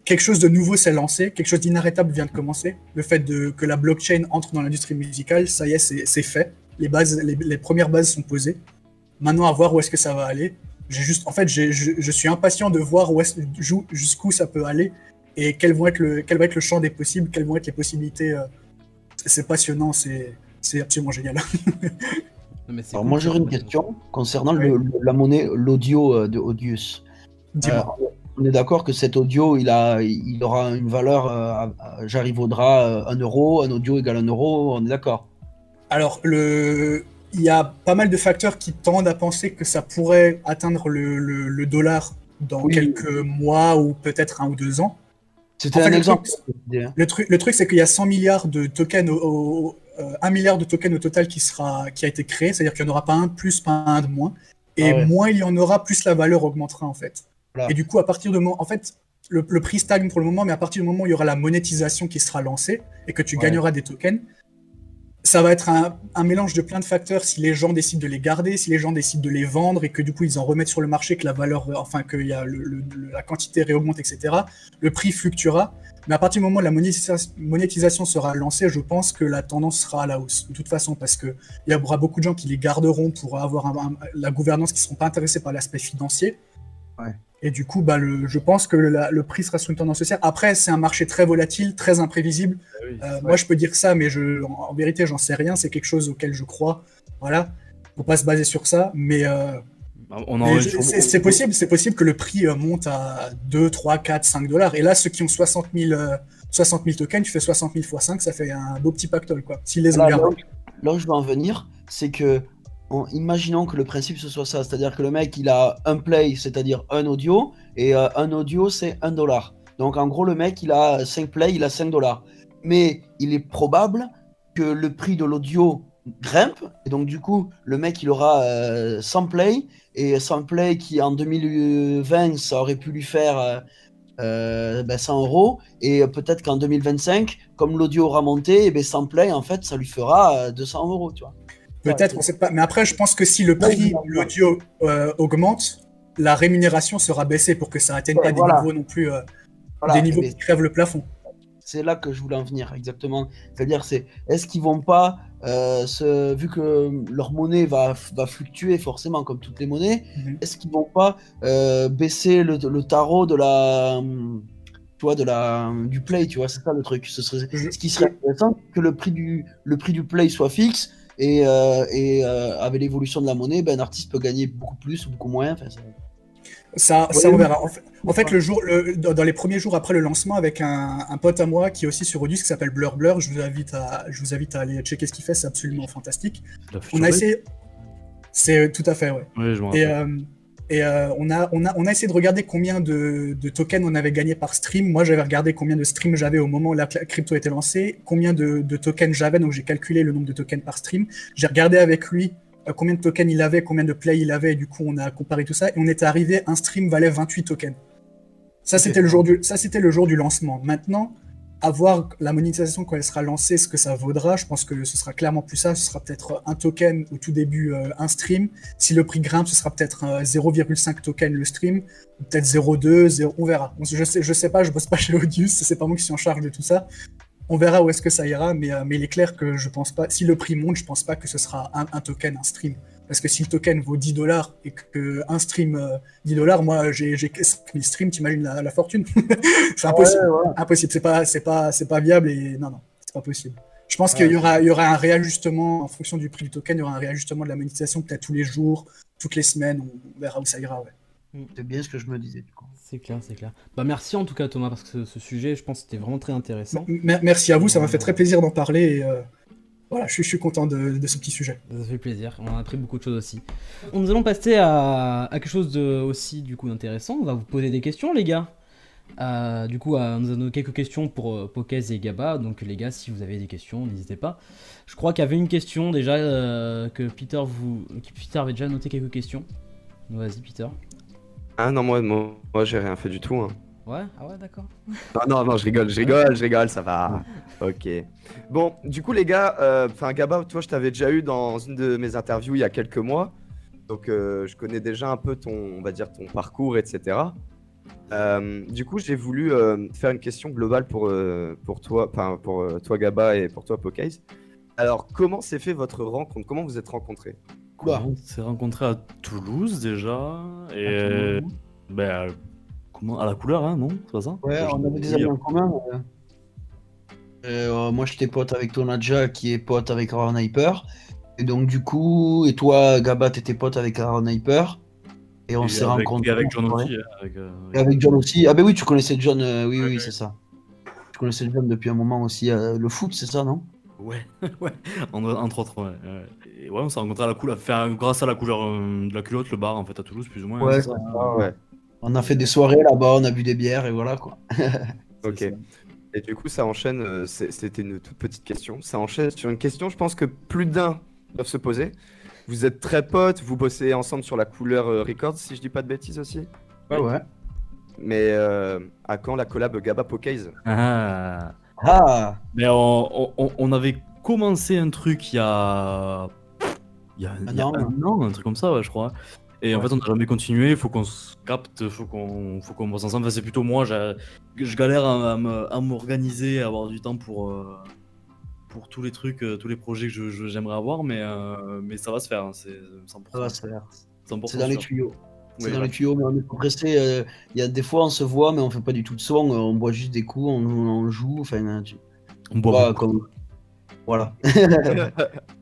[SPEAKER 4] quelque chose de nouveau s'est lancé, quelque chose d'inarrêtable vient de commencer. Le fait de, que la blockchain entre dans l'industrie musicale, ça y est, c'est fait. Les, bases, les, les premières bases sont posées. Maintenant, à voir où est-ce que ça va aller. J'ai juste, en fait, je, je suis impatient de voir jusqu'où ça peut aller et quel, vont être le, quel va être le champ des possibles, quelles vont être les possibilités. euh, c'est passionnant, c'est c'est absolument génial.
[SPEAKER 1] Non, mais c'est
[SPEAKER 6] Alors
[SPEAKER 1] cool
[SPEAKER 6] moi j'aurais une question concernant
[SPEAKER 4] Oui.
[SPEAKER 6] le- le- la monnaie, l'audio euh, de Audius.
[SPEAKER 4] Dis-moi.
[SPEAKER 6] Euh, on est d'accord que cet audio, il, a, il aura une valeur, euh, à- à- j'arriverai 1 euro, un audio égale 1 euro, on est d'accord?
[SPEAKER 4] Alors, le... il y a pas mal de facteurs qui tendent à penser que ça pourrait atteindre le, le- le dollar dans
[SPEAKER 6] Oui.
[SPEAKER 4] quelques mois ou peut-être un ou deux ans.
[SPEAKER 6] C'était
[SPEAKER 4] fait,
[SPEAKER 6] un
[SPEAKER 4] le
[SPEAKER 6] exemple.
[SPEAKER 4] truc, Le truc, le truc c'est qu'il y a 100 milliards de tokens, au, au- euh, 1 milliard de tokens au total qui, sera, qui a été créé, c'est-à-dire qu'il n'y en aura pas un de plus, pas un de moins. Et
[SPEAKER 6] Ah ouais.
[SPEAKER 4] moins il y en aura, plus la valeur augmentera en fait.
[SPEAKER 6] Voilà.
[SPEAKER 4] Et du coup, à partir de moment, en fait, le, le prix stagne pour le moment, mais à partir du moment où il y aura la monétisation qui sera lancée et que tu
[SPEAKER 6] Ouais.
[SPEAKER 4] gagneras des tokens, ça va être un, mélange de plein de facteurs. Si les gens décident de les garder, si les gens décident de les vendre et que du coup ils en remettent sur le marché, que la valeur, enfin que y a la quantité réaugmente, etc. Le prix fluctuera. Mais à partir du moment où la monétisa- monétisation sera lancée, je pense que la tendance sera à la hausse. De toute façon, parce que il y aura beaucoup de gens qui les garderont pour avoir la gouvernance, qui ne seront pas intéressés par l'aspect financier.
[SPEAKER 6] Ouais.
[SPEAKER 4] Et du coup, bah, le, je pense que la- le prix sera sur une tendance haussière. Après, c'est un marché très volatile, très imprévisible. Euh, Moi, je peux dire ça, mais je, en, en vérité, j'en sais rien. C'est quelque chose auquel je crois. Voilà. Faut pas se baser sur ça. Mais, euh, je- c'est possible, c'est possible que le prix euh, monte à 2, 3, 4, 5 dollars. Et là, ceux qui ont 60 000, euh, 60 000 tokens, tu fais 60 000 x 5, ça fait un beau petit pactole, quoi. S'ils les ont
[SPEAKER 6] Là, là où je veux en venir, c'est que, imaginons que le principe ce soit ça, c'est-à-dire que le mec il a un play, c'est-à-dire un audio, et euh, un audio c'est un dollar. Donc en gros, le mec il a 5 plays, il a 5 dollars. Mais il est probable que le prix de l'audio grimpe, et donc du coup, le mec il aura euh, 100 plays, et 100 plays qui en 2020 ça aurait pu lui faire. euh, euh, ben, 100 euros et peut-être qu'en 2025 comme l'audio aura monté et ben 100 play en fait ça lui fera euh, 200 euros tu vois
[SPEAKER 4] Peut-être, sait pas. Mais après, je pense que si le prix de l'audio euh, augmente, la rémunération sera baissée pour que ça atteigne
[SPEAKER 6] Ouais,
[SPEAKER 4] pas des niveaux non plus, euh,
[SPEAKER 6] Voilà,
[SPEAKER 4] des niveaux qui crèvent le plafond.
[SPEAKER 6] c'est là que je voulais en venir exactement c'est à dire c'est est-ce qu'ils vont pas euh, se, vu que leur monnaie va, va fluctuer forcément comme toutes les monnaies
[SPEAKER 4] Mhm.
[SPEAKER 6] est-ce qu'ils vont pas baisser le, le tarot de la tu vois de la du play tu vois c'est ça le truc ce serait ce qui serait intéressant que le prix du le prix du play soit fixe et, euh, et euh, avec l'évolution de la monnaie ben un artiste peut gagner beaucoup plus ou beaucoup moins enfin,
[SPEAKER 4] Ça,
[SPEAKER 6] Ouais,
[SPEAKER 4] ça on verra. En fait, en fait, le jour, le- dans les premiers jours après le lancement, avec un, un pote à moi qui est aussi sur Odus, qui s'appelle Blur Blur, je vous invite à, je vous invite à aller checker ce qu'il fait, c'est absolument fantastique. On a essayé. C'est tout à fait, ouais.
[SPEAKER 5] Ouais, je
[SPEAKER 4] Et, euh, et euh, on, a, on, a, on a essayé de regarder combien de, de tokens on avait gagné par stream. Moi, j'avais regardé combien de streams j'avais au moment où la crypto était lancée, combien de, de tokens j'avais, donc j'ai calculé le nombre de tokens par stream. J'ai regardé avec lui euh, combien de tokens il avait, combien de plays il avait, et du coup, on a comparé tout ça, et on était arrivé, un stream valait 28 tokens. Ça, c'était le, jour du- ça, c'était le jour du lancement. Maintenant, à voir la monétisation quand elle sera lancée, ce que ça vaudra. Je pense que ce sera clairement plus ça. Ce sera peut-être un token au tout début, euh, un stream. Si le prix grimpe, ce sera peut-être euh, 0,5 token le stream, peut-être 0,2, 0, on verra. Je sais, je sais pas, je bosse pas chez Audius, c'est pas moi qui suis en charge de tout ça. On verra où est-ce que ça ira, mais, euh, mais il est clair que je pense pas. Si le prix monte, je pense pas que ce sera un token, un stream. Parce que si le token vaut 10 dollars et que un stream euh, 10 dollars, moi j'ai j'ai 5000 streams, t'imagines la, la fortune C'est impossible
[SPEAKER 6] Ouais, ouais.
[SPEAKER 4] impossible. C'est pas, c'est pas, c'est pas viable et non, non, c'est pas possible. Je pense qu'il y aura, il y aura un réajustement en fonction du prix du token. Il y aura un réajustement de la monétisation peut-être tous les jours, toutes les semaines. On verra où ça ira. Ouais.
[SPEAKER 6] C'est bien ce que je me disais. Du coup.
[SPEAKER 1] C'est clair, c'est clair. Bah merci en tout cas Thomas, parce que ce, ce sujet, je pense, c'était vraiment très intéressant.
[SPEAKER 4] M- merci à vous, ça m'a fait très plaisir d'en parler. Et, euh, voilà, je suis, je suis content de, de ce petit sujet.
[SPEAKER 1] Ça fait plaisir, on a appris beaucoup de choses aussi. Nous allons passer à, à quelque chose de, aussi du coup intéressant. On va vous poser des questions, les gars. Euh, du coup, euh, nous avons quelques questions pour euh, Pokez et Gaba. Donc, les gars, si vous avez des questions, n'hésitez pas. Je crois qu'il y avait une question déjà euh, que Peter vous, que Peter avait déjà noté quelques questions. Vas-y, Peter.
[SPEAKER 2] Ah non, moi, moi, moi, j'ai rien fait du tout. hein.
[SPEAKER 1] Ouais, ah ouais, d'accord.
[SPEAKER 2] Non, non, non, je rigole, je rigole, je rigole, ça va. Ok. Bon, du coup, les gars, euh, enfin, Gaba, toi, je t'avais déjà eu dans une de mes interviews il y a quelques mois. Donc, euh, je connais déjà un peu ton, on va dire, ton parcours, etc. Euh, du coup, j'ai voulu euh, faire une question globale pour, euh, pour toi, enfin, pour euh, toi, Gaba, et pour toi, Pokaze. Alors, comment s'est fait votre rencontre? Comment vous êtes rencontrés?
[SPEAKER 6] Bah,
[SPEAKER 5] On s'est rencontrés à Toulouse déjà. Et
[SPEAKER 6] À
[SPEAKER 5] euh,
[SPEAKER 6] Toulouse.
[SPEAKER 5] ben, comment, à la couleur, hein, non C'est pas ça
[SPEAKER 6] Ouais, on avait des amis en commun. euh. Euh, moi, j'étais pote avec Tonadja, qui est pote avec Aaron Hyper. Et donc, du coup, et toi, Gaba, t'étais pote avec Aaron Hyper. Et on s'est rencontrés.
[SPEAKER 5] Et avec John aussi. Avec, euh,
[SPEAKER 6] Et avec John aussi. Ah, ben oui, tu connaissais John, euh, oui, oui,
[SPEAKER 5] Ouais,
[SPEAKER 6] oui,
[SPEAKER 5] ouais.
[SPEAKER 6] c'est ça. Tu connaissais John depuis un moment aussi. euh, le foot, c'est ça, non?
[SPEAKER 5] Ouais, ouais, en- entre autres, ouais. ouais. Et ouais, on s'est rencontrés à la couleur, enfin, grâce à la couleur euh, de la culotte, le bar en fait à Toulouse, plus ou moins.
[SPEAKER 6] Ouais,
[SPEAKER 5] hein, ça.
[SPEAKER 6] ça.
[SPEAKER 2] Ouais.
[SPEAKER 6] On a fait des soirées là-bas, on a bu des bières et voilà quoi.
[SPEAKER 2] Ok.
[SPEAKER 5] Ça.
[SPEAKER 2] Et du coup, ça enchaîne, euh, c'était une toute petite question, ça enchaîne sur une question, je pense que plus d'un doivent se poser. Vous êtes très potes, vous bossez ensemble sur la couleur euh, Records, si je dis pas de bêtises aussi.
[SPEAKER 6] Ouais, ouais.
[SPEAKER 2] Mais euh, à quand la collab Gaba Pokaze
[SPEAKER 5] Ah.
[SPEAKER 6] Ah
[SPEAKER 5] Mais on, on- on avait commencé un truc il y a. Il y a, il y a
[SPEAKER 6] an,
[SPEAKER 5] un an, un truc comme ça, ouais, je crois. Et en fait, on n'a jamais continué. Il faut qu'on se capte, faut qu'on faut qu'on bosse ensemble. Enfin, c'est plutôt moi, je galère à, à m'organiser, à avoir du temps pour, euh, pour tous les trucs, euh, tous les projets que je- j'aimerais avoir. Mais, euh, mais ça va se faire, hein, c'est 100%.
[SPEAKER 6] Ça va se faire.
[SPEAKER 5] 100%
[SPEAKER 6] C'est dans les tuyaux. C'est
[SPEAKER 2] Oui,
[SPEAKER 6] dans
[SPEAKER 2] ouais.
[SPEAKER 6] les tuyaux, mais on est compressé. euh, Il y a des fois, on se voit, mais on fait pas du tout de son. On boit juste des coups, on, on joue. Enfin, tu-
[SPEAKER 5] On boit
[SPEAKER 6] comme- Voilà.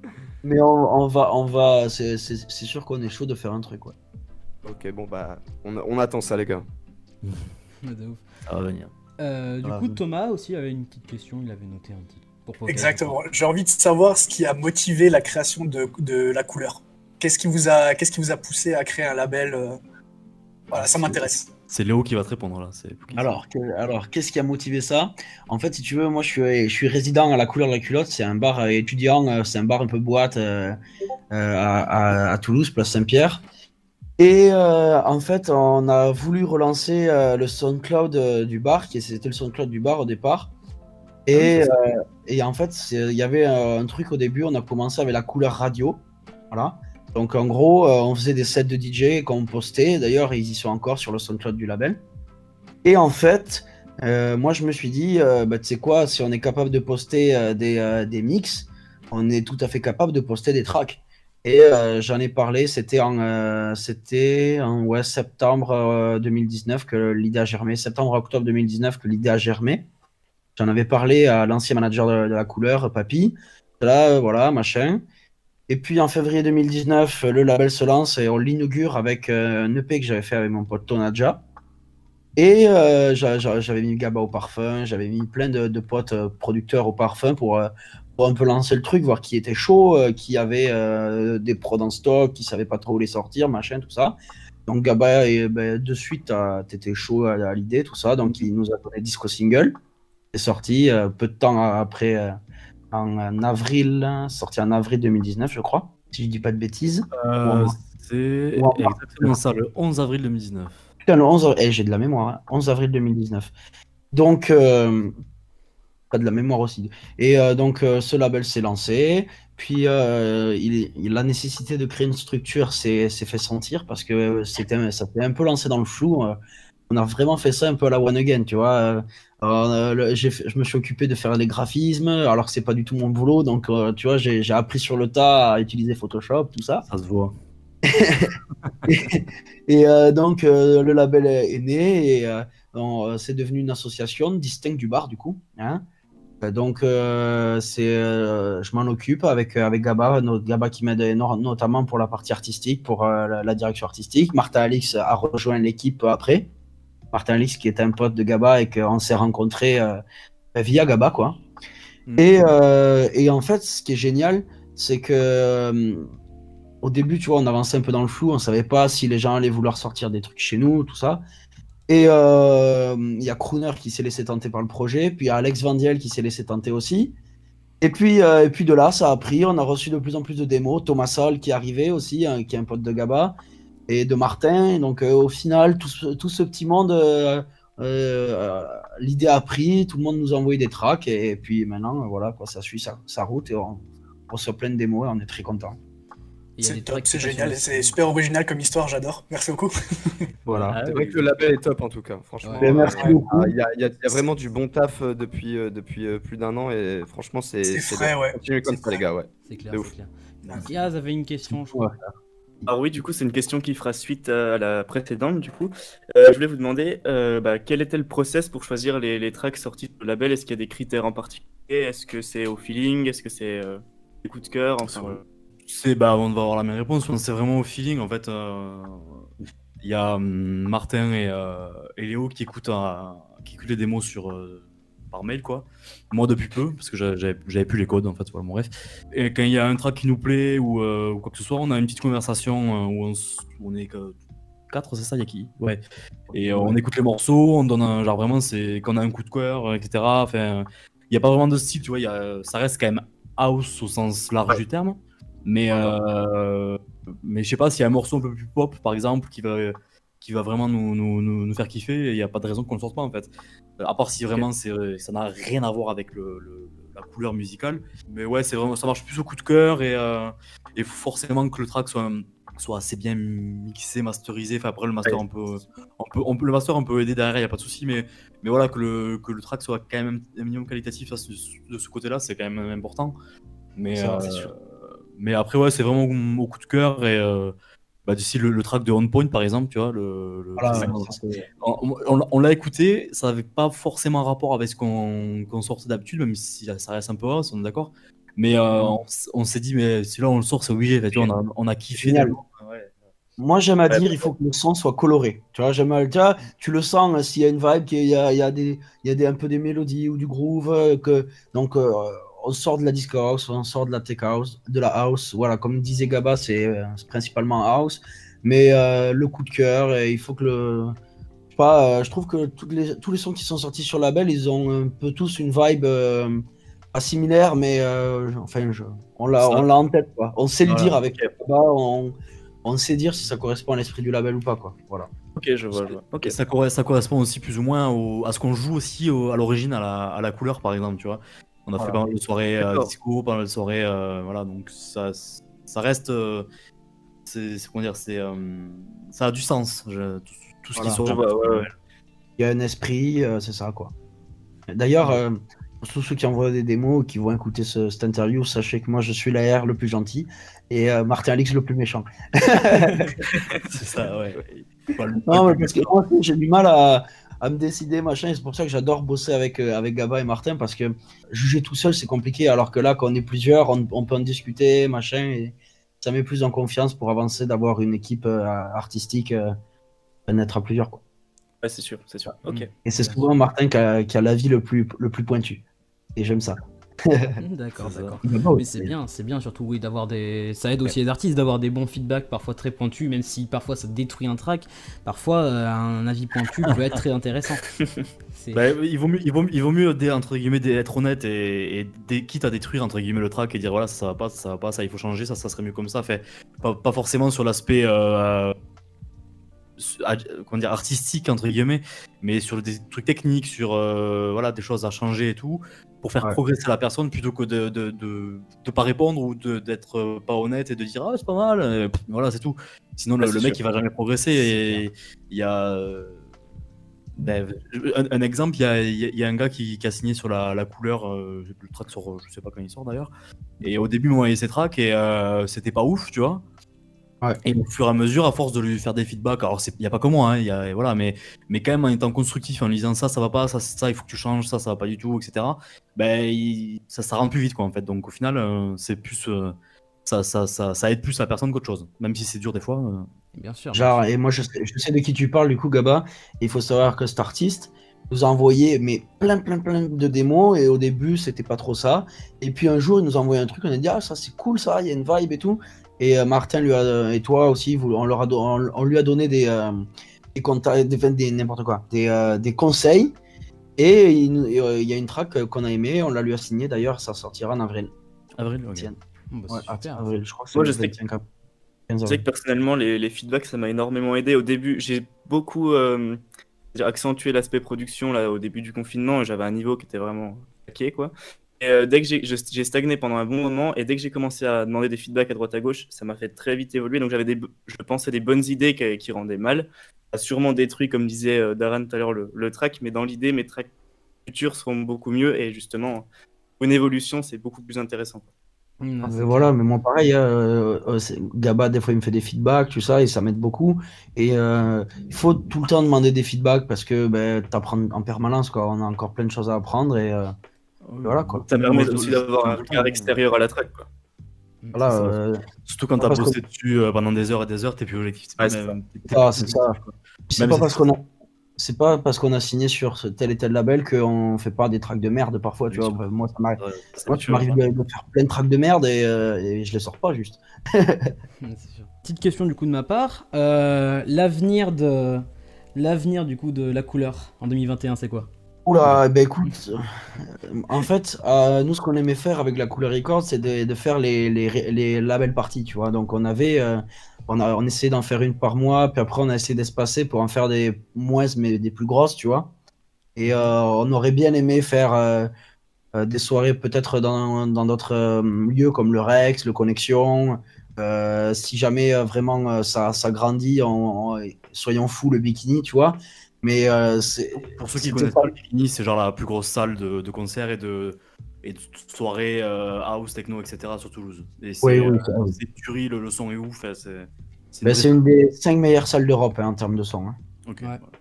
[SPEAKER 6] mais on, on va, on va. C'est sûr qu'on est chaud de faire un truc, ouais.
[SPEAKER 2] ok, bon bah, on, on attend ça les gars.
[SPEAKER 1] De ouf.
[SPEAKER 5] Ça va venir.
[SPEAKER 1] Euh, du coup, Thomas aussi avait une petite question, il avait noté un petit. Pour Pokez.
[SPEAKER 4] Exactement. J'ai envie de savoir ce qui a motivé la création de, de la couleur. Qu'est-ce qui vous a, qu'est-ce qui vous a poussé à créer un label euh, Voilà, ça m'intéresse.
[SPEAKER 5] C'est Léo qui va te répondre là.
[SPEAKER 6] Alors, que- alors qu'est-ce qui a motivé ça? En fait, si tu veux, moi je suis, je suis résident à la couleur de la culotte. C'est un bar euh, étudiant, euh, c'est un bar un peu boîte euh, à, à- à Toulouse, place Saint-Pierre. Et euh, en fait, on a voulu relancer euh, le SoundCloud du bar, qui c'était le SoundCloud du bar au départ. Et, euh, et en fait, il y avait un truc au début, on a commencé avec la couleur radio. Voilà. Donc en gros, euh, on faisait des sets de DJ qu'on postait. D'ailleurs, ils y sont encore sur le SoundCloud du label. Et en fait, euh, moi je me suis dit, euh, bah, tu sais quoi, si on est capable de poster euh, des, des mix, on est tout à fait capable de poster des tracks. Et j'en ai parlé, c'était en, c'était en ouais, septembre euh, 2019 que l'idée a germé, septembre-octobre 2019 que l'idée a germé. J'en avais parlé à l'ancien manager de, de la couleur, Papy. Là, voilà, machin. Et puis en février 2019, le label se lance et on l'inaugure avec euh, un EP que j'avais fait avec mon pote Tonadja. Et euh, j'a- j'a- j'avais mis Gaba au parfum, j'avais mis plein de, potes euh, producteurs au parfum pour, euh, un peu lancer le truc, voir qui était chaud, euh, qui avait euh, des prods en stock, qui savait pas trop où les sortir, machin, tout ça. Donc Gaba, ben, de suite, euh, t'étais chaud à, l'idée, tout ça. Donc il nous a donné disco single. C'est sorti euh, peu de temps après, euh, en, avril, sorti en avril 2019, je crois, si je dis pas de bêtises.
[SPEAKER 5] Euh, c'est exactement ça, le 11 avril 2019.
[SPEAKER 6] Putain, le 11 avril, eh, j'ai de la mémoire, hein. 11 avril 2019. Donc, euh, pas de la mémoire aussi. Et euh, donc, euh, ce label s'est lancé. Puis, il, il- la nécessité de créer une structure s'est fait sentir parce que c'était, ça s'est un peu lancé dans le flou. On a vraiment fait ça un peu à la One Again, tu vois. Euh. Le- fait- je me suis occupé de faire les graphismes, alors que c'est pas du tout mon boulot. Donc, euh, tu vois, j'ai appris sur le tas à utiliser Photoshop, tout ça.
[SPEAKER 5] Ça se voit.
[SPEAKER 6] Et euh, donc, le label est né et c'est devenu une association distincte du bar, du coup. hein. Donc, c'est, je m'en occupe avec, avec Gaba, notre Gaba qui m'aide notamment pour la partie artistique, pour la, la direction artistique. Martin Alix a rejoint l'équipe après. Martin Alix qui est un pote de Gaba et qu'on s'est rencontrés euh, via Gaba, quoi. Et, euh, et en fait, ce qui est génial, c'est que euh, au début, tu vois, on avançait un peu dans le flou, on savait pas si les gens allaient vouloir sortir des trucs chez nous, tout ça. Et euh, il y a Crooner qui s'est laissé tenter par le projet, puis il y a Alex Vandiel qui s'est laissé tenter aussi. Et puis, euh, et puis de là, ça a pris, on a reçu de plus en plus de démos. Thomas Sol qui est arrivé aussi, hein, qui est un pote de Gaba, et de Martin. Et donc euh, au final, tout ce, tout ce petit monde, euh, euh, l'idée a pris, tout le monde nous a envoyé des tracks, et, puis maintenant, voilà, quoi, ça suit sa, sa route, et on, on reçoit plein de démos, et on est très content.
[SPEAKER 4] C'est
[SPEAKER 1] des
[SPEAKER 4] top, c'est génial, c'est super original comme histoire, j'adore. Merci beaucoup.
[SPEAKER 6] Voilà.
[SPEAKER 1] Ah
[SPEAKER 2] C'est
[SPEAKER 1] oui.
[SPEAKER 2] vrai que le label est top en tout cas, franchement.
[SPEAKER 1] Ouais,
[SPEAKER 6] merci
[SPEAKER 2] Euh,
[SPEAKER 6] beaucoup.
[SPEAKER 2] Il y, a- il y a il y a vraiment du bon taf depuis, euh, depuis euh, plus d'un an et franchement, c'est.
[SPEAKER 4] C'est frais,
[SPEAKER 2] bien.
[SPEAKER 4] ouais.
[SPEAKER 2] Continuez comme ça, les gars, ouais.
[SPEAKER 1] C'est clair, c'est clair. Diaz avait une question, je crois.
[SPEAKER 6] Ouais.
[SPEAKER 3] Alors oui, du coup, c'est une question qui fera suite à la précédente, du coup. Euh, je voulais vous demander, euh, bah, quel était le process pour choisir les, les tracks sortis du label? Est-ce qu'il y a des critères en particulier? Est-ce que c'est au feeling? Est-ce que c'est euh, des coups de cœur? Enfin, voilà.
[SPEAKER 5] C'est bah on va avoir la même réponse. C'est vraiment au feeling en fait. euh, Il y a hum, Martin et, et Léo qui écoutent, qui écoutent les démos sur par mail quoi. Moi depuis peu parce que j'a- j'avais plus les codes en fait. Voilà, bon, bref. Et quand il y a un track qui nous plaît ou, euh, ou quoi que ce soit, on a une petite conversation euh, où on, où on est que quatre, c'est ça, il y a qui? Ouais. Et euh, on écoute les morceaux, on donne un genre vraiment c'est quand on a un coup de cœur, etc. Enfin, il y a pas vraiment de style, tu vois. il Y a, ça reste quand même house au sens large du terme. Mais, euh, mais je sais pas s'il y a un morceau un peu plus pop, par exemple, qui va, qui va vraiment nous, nous, nous, nous faire kiffer, il n'y a pas de raison qu'on le sorte pas, en fait. Euh, À part si vraiment c'est, ça n'a rien à voir avec le, le- la couleur musicale. Mais ouais, c'est vraiment, ça marche plus au coup de cœur et, euh, et forcément que le track soit, soit assez bien mixé, masterisé. Enfin, après, le master, on peut, on peut, on peut- le master, on peut aider derrière, il n'y a pas de souci. Mais, mais voilà, que le, que le track soit quand même un minimum qualitatif à ce- de ce côté-là, c'est quand même important. Mais,
[SPEAKER 6] vrai,
[SPEAKER 5] euh, mais après, ouais, c'est vraiment au coup de cœur. Et euh, bah, d'ici le, le track de On Point, par exemple, tu vois, le,
[SPEAKER 6] Voilà,
[SPEAKER 5] on, on- on l'a écouté, ça n'avait pas forcément un rapport avec ce qu'on sortait d'habitude, même si ça reste un peu house, on est d'accord. Mais euh, on, s'est dit, mais celui-là, on le sort, c'est obligé. Tu vois, on, a, on a kiffé.
[SPEAKER 6] Moi, j'aime à
[SPEAKER 3] Ouais,
[SPEAKER 6] dire, il faut que le son soit coloré. Tu vois, j'aime à tu le sens euh, s'il y a une vibe, qu'il y a, il y a, des, il y a des, un peu des mélodies ou du groove. euh, que, donc, euh, on sort de la disco house, on sort de la tech house, de la house. Voilà, comme disait Gaba, c'est euh, c'est principalement house. Mais euh, le coup de cœur, il faut que le. Je sais pas, euh, je trouve que toutes les, tous les sons qui sont sortis sur le label, ils ont un peu tous une vibe euh, pas similaire, mais euh, enfin, je, on l'a
[SPEAKER 5] Ça.
[SPEAKER 6] on l'a en tête. Quoi. On sait le dire avec Gaba, on, on sait dire si ça correspond à l'esprit du label ou pas. Quoi. Voilà.
[SPEAKER 3] Ok, je vois, je vois. Ok,
[SPEAKER 5] Et ça, ça correspond aussi plus ou moins au- à ce qu'on joue aussi au- à l'origine, à la, à la couleur, par exemple, tu vois. On a fait pas mal de soirées euh, disco, pas mal de soirées, euh, voilà, donc ça, ça reste. euh, c'est c'est- comment dire, c'est. euh, ça a du sens, je- tout, tout ce
[SPEAKER 6] Voilà.
[SPEAKER 5] qui sort.
[SPEAKER 3] ouais, ouais.
[SPEAKER 6] Il y a un esprit, euh, c'est ça. quoi. D'ailleurs, euh, pour tous ceux qui envoient des démos, qui vont écouter ce, cette interview, sachez que moi, je suis l'AR le plus gentil et euh, Martin Alix le plus méchant.
[SPEAKER 5] C'est ça, ouais. Le-
[SPEAKER 6] Non, mais parce que moi j'ai du mal à, à me décider, machin, et c'est pour ça que j'adore bosser avec, euh, avec Gaba et Martin, parce que juger tout seul, c'est compliqué, alors que là, quand on est plusieurs, on, on peut en discuter, machin, et ça met plus en confiance pour avancer, d'avoir une équipe euh, artistique, euh, d'être à plusieurs, quoi.
[SPEAKER 3] Ouais, c'est sûr, c'est sûr. Ok.
[SPEAKER 6] Et c'est souvent Martin qui a, qui a l'avis le plus, le plus pointu. Et j'aime ça.
[SPEAKER 1] D'accord,
[SPEAKER 5] C'est ça.
[SPEAKER 1] d'accord. Mais c'est bien, c'est bien surtout oui d'avoir des. Ça aide aussi les artistes d'avoir des bons feedbacks parfois très pointus, même si parfois ça détruit un track. Parfois euh, un avis pointu peut être très intéressant. C'est-
[SPEAKER 5] Bah, il, vaut mieux, il, vaut, il vaut mieux entre guillemets, être honnête et, quitte à détruire entre guillemets le track et dire voilà ça, ça va pas, ça va pas, ça il faut changer, ça, ça serait mieux comme ça. Fait, pas, pas forcément sur l'aspect euh, ad- comment dire, artistique entre guillemets, mais sur des trucs techniques, sur euh, voilà des choses à changer et tout, pour faire
[SPEAKER 6] Ouais.
[SPEAKER 5] progresser la personne plutôt que de de, de, de pas répondre ou d'être euh, pas honnête et de dire ah c'est pas mal, euh, pff, voilà c'est tout. Sinon le,
[SPEAKER 3] Ouais,
[SPEAKER 5] le
[SPEAKER 3] c'est
[SPEAKER 5] mec il va jamais progresser et il y a ben, un, un exemple, il y a, y a- un gars qui, qui a signé sur la, la couleur, euh, le track sort, je sais pas quand il sort d'ailleurs. Et au début, moi, il ses tracks et euh, c'était pas ouf, tu vois.
[SPEAKER 6] Ouais.
[SPEAKER 5] Et au fur et à mesure, à force de lui faire des feedbacks, alors il n'y a pas que moi, hein, y a, voilà, mais, mais quand même en étant constructif, en lui disant ça, ça va pas, ça, ça, il faut que tu changes, ça, ça va pas du tout, etc. Ben, il- ça, ça rend plus vite, quoi, en fait. Donc au final, euh, c'est plus. euh, ça, ça, ça, ça aide plus la personne qu'autre chose. Même si c'est dur des fois. euh.
[SPEAKER 1] Bien sûr.
[SPEAKER 6] Genre, et moi je sais, je sais de qui tu parles du coup, Gaba. Il faut savoir que cet artiste nous a envoyé mais plein, plein, plein de démos. Et au début, c'était pas trop ça. Et puis un jour, il nous a envoyé un truc. On a dit, ah, ça c'est cool, ça, il y a une vibe et tout. Et euh, Martin lui a, et toi aussi, vous- on, leur a, do- on, on lui a donné des, euh, des contacts, des, des- n'importe quoi, des, euh, des conseils. Et il, euh, y a une track euh, qu'on a aimé, on la lui a signé d'ailleurs, ça sortira en avril.
[SPEAKER 5] Avril, ok.
[SPEAKER 6] Tiens.
[SPEAKER 1] Bon, bah,
[SPEAKER 6] Ouais,
[SPEAKER 1] c'est super.
[SPEAKER 6] avril, je crois que c'est
[SPEAKER 3] Moi, je sais que-
[SPEAKER 6] 25 15
[SPEAKER 3] Je sais
[SPEAKER 6] avril.
[SPEAKER 3] que personnellement, les, les feedbacks, ça m'a énormément aidé. Au début, j'ai beaucoup euh, accentué l'aspect production là, au début du confinement. J'avais un niveau qui était vraiment hacké, quoi. Et euh, dès que j'ai stagné pendant un bon moment, et dès que j'ai commencé à demander des feedbacks à droite à gauche, ça m'a fait très vite évoluer. Donc j'avais des, je pensais des bonnes idées qui, qui rendaient mal. Ça a sûrement détruit, comme disait euh, Darren tout à l'heure, le, le track, mais dans l'idée, mes tracks futurs seront beaucoup mieux. Et justement, une évolution, c'est beaucoup plus intéressant.
[SPEAKER 1] Mmh,
[SPEAKER 6] mais voilà, mais moi pareil, euh, euh, Gaba des fois il me fait des feedbacks, tout ça, et ça m'aide beaucoup. Et euh, il faut tout le temps demander des feedbacks parce que ben, tu apprends en permanence, quoi. On a encore plein de choses à apprendre et euh, voilà quoi.
[SPEAKER 3] Ça permet aussi d'avoir un regard extérieur à la track. Quoi.
[SPEAKER 1] Mmh,
[SPEAKER 6] Voilà, euh,
[SPEAKER 5] Surtout quand t'as
[SPEAKER 6] parce
[SPEAKER 5] bossé dessus euh, pendant des heures et des heures, t'es plus objectif.
[SPEAKER 3] C'est
[SPEAKER 5] même-
[SPEAKER 6] Ah, c'est ça. c'est pas parce qu'on a, c'est pas parce qu'on a signé sur ce tel et tel label qu'on fait pas des tracks de merde parfois, tu vois. Moi, ça m'arrive,
[SPEAKER 5] Ouais,
[SPEAKER 6] moi,
[SPEAKER 5] sûr,
[SPEAKER 6] ça m'arrive
[SPEAKER 5] ça.
[SPEAKER 6] de, de faire plein de tracks de merde et, euh, et je les sors pas juste.
[SPEAKER 1] Sûr. Petite question du coup de ma part. Euh, l'avenir de l'avenir du coup de la couleur en 2021, c'est quoi?
[SPEAKER 6] Oula, ben écoute, euh, en fait, euh, nous ce qu'on aimait faire avec la Couleur Records, c'est de, faire les, les, les labels parties, tu vois. Donc on avait, euh, on a, on essayait d'en faire une par mois, puis après on a essayé d'espacer pour en faire des moins mais des plus grosses, tu vois. Et on aurait bien aimé faire des soirées peut-être dans d'autres lieux comme le Rex, le Connexion. Si jamais vraiment ça, ça grandit, on, on- soyons fous le bikini, tu vois. Mais euh, c'est
[SPEAKER 5] Pour ceux qui connaissent
[SPEAKER 6] pas-
[SPEAKER 5] pas le Bikini, c'est genre la plus grosse salle de, de concert et de, et de soirées euh, house, techno, etc. sur Toulouse. Et c'est
[SPEAKER 6] Oui, oui,
[SPEAKER 5] euh,
[SPEAKER 6] ça, oui.
[SPEAKER 5] c'est tuerie, le, le son est ouf. hein, C'est c'est
[SPEAKER 6] Ben,
[SPEAKER 5] une
[SPEAKER 6] c'est une des cinq meilleures salles d'Europe hein, en termes de son. hein.
[SPEAKER 5] Ok,
[SPEAKER 1] Ouais.
[SPEAKER 5] voilà.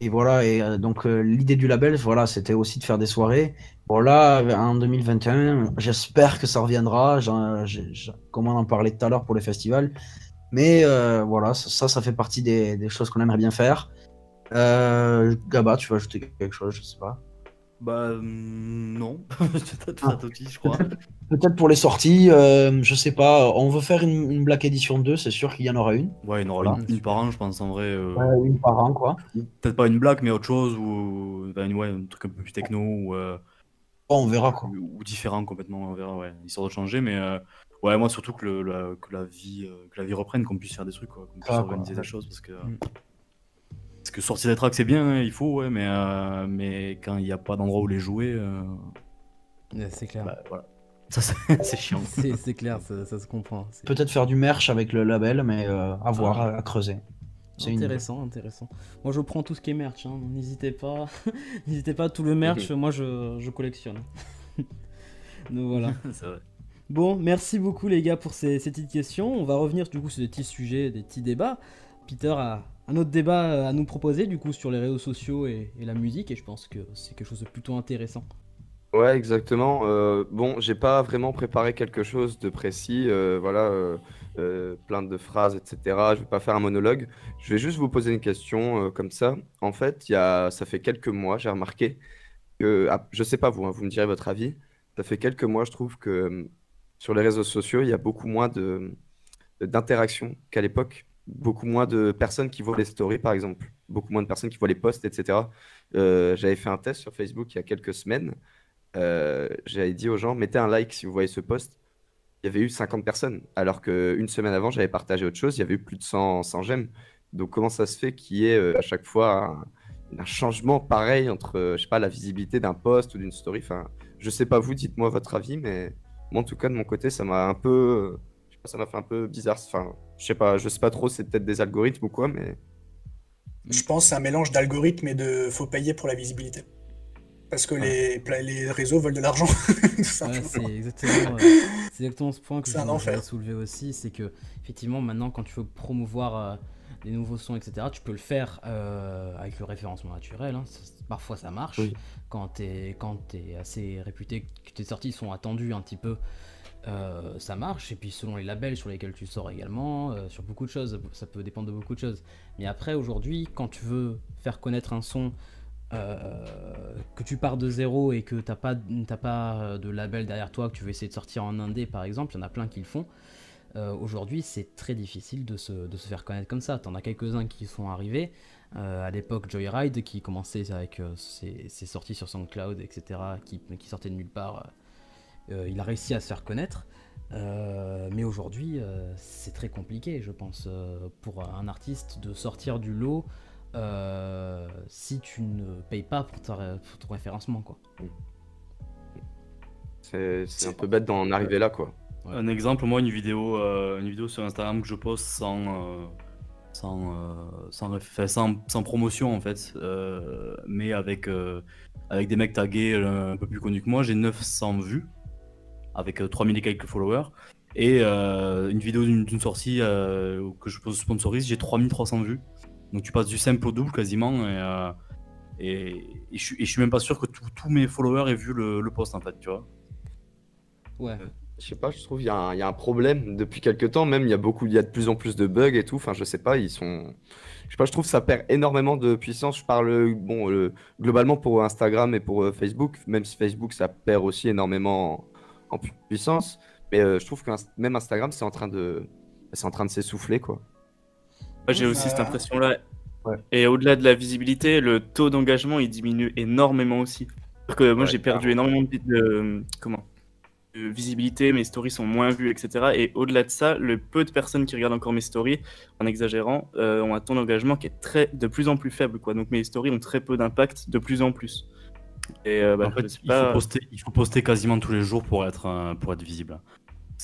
[SPEAKER 6] Et voilà, et euh, donc euh, l'idée du label, voilà, c'était aussi de faire des soirées. Bon là, en 2021, j'espère que ça reviendra. Comme on en parlait tout à l'heure pour les festivals. Mais euh, voilà, ça, ça fait partie des, des choses qu'on aimerait bien faire. Euh, Gaba, tu veux ajouter quelque chose, je sais pas.
[SPEAKER 5] Bah hum, non, Toti, je crois.
[SPEAKER 6] Peut-être pour les sorties, euh, je sais pas. On veut faire une, une Black Edition 2, c'est sûr qu'il y en aura une.
[SPEAKER 5] Ouais, il y en aura
[SPEAKER 6] Voilà.
[SPEAKER 5] une, une par an, je pense en vrai. euh,
[SPEAKER 6] Ouais, une par an, quoi.
[SPEAKER 5] Peut-être pas une blague, mais autre chose ou ouais, un truc un peu plus techno ou, euh,
[SPEAKER 6] Bon, on verra, quoi.
[SPEAKER 5] ou, ou différent complètement. On verra, ouais, histoire de changer. Mais euh, ouais, moi surtout que, le, la, que la vie, euh, que la vie reprenne, qu'on puisse faire des trucs, quoi, qu'on puisse
[SPEAKER 6] Ah, quoi,
[SPEAKER 5] organiser
[SPEAKER 6] ouais.
[SPEAKER 5] des choses, parce que
[SPEAKER 1] Mm.
[SPEAKER 5] Parce que sortir des tracks c'est bien, hein, il faut, ouais, mais euh, mais quand il n'y a pas d'endroit où les jouer, euh,
[SPEAKER 1] Ouais, C'est clair.
[SPEAKER 5] bah voilà, ça c'est c'est chiant.
[SPEAKER 1] C'est c'est clair, ça, ça se comprend. C'est
[SPEAKER 6] Peut-être faire du merch avec le label, mais euh, à voir,
[SPEAKER 5] Ah.
[SPEAKER 6] à, à creuser. C'est une
[SPEAKER 1] intéressant, intéressant. Moi, je prends tout ce qui est merch. hein. N'hésitez pas, n'hésitez pas. Tout le merch, moi, je, je collectionne. Donc voilà.
[SPEAKER 5] c'est vrai.
[SPEAKER 1] Bon, merci beaucoup les gars pour ces, ces petites questions. On va revenir du coup sur des petits sujets, des petits débats. Peter a un autre débat euh, à nous proposer du coup sur les réseaux sociaux et, la musique et je pense que c'est quelque chose de plutôt intéressant.
[SPEAKER 2] Ouais, exactement. Euh, bon, j'ai pas vraiment préparé quelque chose de précis. euh, voilà, euh, plein de phrases, etc. Je vais pas faire un monologue. Je vais juste vous poser une question comme ça. En fait, y a, ça fait quelques mois, j'ai remarqué que, ah, je sais pas vous, hein, vous me direz votre avis. Ça fait quelques mois, je trouve que euh, sur les réseaux sociaux, il y a beaucoup moins de d'interactions qu'à l'époque. Beaucoup moins de personnes qui voient les stories, par exemple. Beaucoup moins de personnes qui voient les posts, etc. Euh, j'avais fait un test sur Facebook il y a quelques semaines. Euh, j'avais dit aux gens, mettez un like si vous voyez ce post. Il y avait eu 50 personnes, alors qu'une semaine avant, j'avais partagé autre chose, il y avait eu plus de 100, 100 j'aime. Donc comment ça se fait qu'il y ait euh, à chaque fois un, changement pareil entre, je sais pas, la visibilité d'un post ou d'une story? Enfin, Je sais pas vous, dites-moi votre avis, mais moi en tout cas de mon côté, ça m'a un peu... je sais pas, ça m'a fait un peu bizarre. Enfin, je sais pas, je sais pas trop, c'est peut-être des algorithmes ou quoi, mais...
[SPEAKER 4] Je pense que c'est un mélange d'algorithmes et de faut payer pour la visibilité. Parce que les, les réseaux veulent de l'argent. tout
[SPEAKER 1] Ouais,
[SPEAKER 4] simplement.
[SPEAKER 1] c'est exactement, euh, c'est exactement ce point que je voulais soulever aussi, c'est que effectivement maintenant quand tu veux promouvoir euh, des nouveaux sons, etc., tu peux le faire euh, avec le référencement naturel. hein. Parfois ça marche
[SPEAKER 5] Oui.
[SPEAKER 1] quand t'es quand t'es assez réputé, que tes sorties sont attendues un petit peu. Euh, ça marche et puis selon les labels sur lesquels tu sors également, euh, sur beaucoup de choses, ça peut dépendre de beaucoup de choses. Mais après aujourd'hui, quand tu veux faire connaître un son euh, que tu pars de zéro et que t'as pas, pas de label derrière toi, que tu veux essayer de sortir en indé par exemple, il y en a plein qui le font. Aujourd'hui, c'est très difficile de se, de se faire connaître comme ça. T'en as quelques-uns qui sont arrivés. À l'époque, Joyride, qui commençait avec ses, sorties sur SoundCloud, etc., qui, qui sortait de nulle part, il a réussi à se faire connaître. Euh, mais aujourd'hui, euh, c'est très compliqué, je pense, euh, pour un artiste de sortir du lot euh, si tu ne payes pas pour, ta ré- pour ton référencement. Quoi.
[SPEAKER 2] C'est c'est un peu bête d'en arriver là, quoi.
[SPEAKER 1] Ouais.
[SPEAKER 5] Un exemple, moi, une vidéo, euh, une vidéo sur Instagram que je poste sans, euh, sans, euh, sans, sans, sans promotion en fait, euh, mais avec, euh, avec des mecs tagués euh, un peu plus connus que moi, j'ai 900 vues, avec euh, 3000 et quelques followers. Et euh, une vidéo d'une sortie euh, que je sponsorise, j'ai 3300 vues. Donc tu passes du simple au double quasiment. Et, euh, et, et je, suis- et je suis même pas sûr que tous mes followers aient vu le, le post en fait, tu vois.
[SPEAKER 1] Ouais.
[SPEAKER 2] Je sais pas, je trouve qu'il y, a un- il y a un problème depuis quelques temps, même il y a beaucoup, il y a de plus en plus de bugs et tout. Enfin, je sais pas, ils sont. Je sais pas, je trouve que ça perd énormément de puissance. Je parle bon, euh, globalement pour Instagram et pour euh, Facebook, même si Facebook ça perd aussi énormément en, puissance. Mais euh, je trouve que même Instagram c'est en train de, c'est en train de s'essouffler quoi.
[SPEAKER 3] J'ai aussi cette impression-là.
[SPEAKER 2] Ouais.
[SPEAKER 3] Et au-delà de la visibilité, le taux d'engagement, il diminue énormément aussi. C'est-à-dire que moi,
[SPEAKER 2] Ouais,
[SPEAKER 3] j'ai perdu énormément de, de- comment, de visibilité, mes stories sont moins vues, etc. Et au-delà de ça, le peu de personnes qui regardent encore mes stories, en exagérant, euh, ont un taux d'engagement qui est très, de plus en plus faible. Quoi. Donc mes stories ont très peu d'impact de plus en plus. Et euh, bah,
[SPEAKER 5] en fait, il,
[SPEAKER 3] pas-
[SPEAKER 5] faut poster, il faut poster quasiment tous les jours pour être, euh, pour être visible.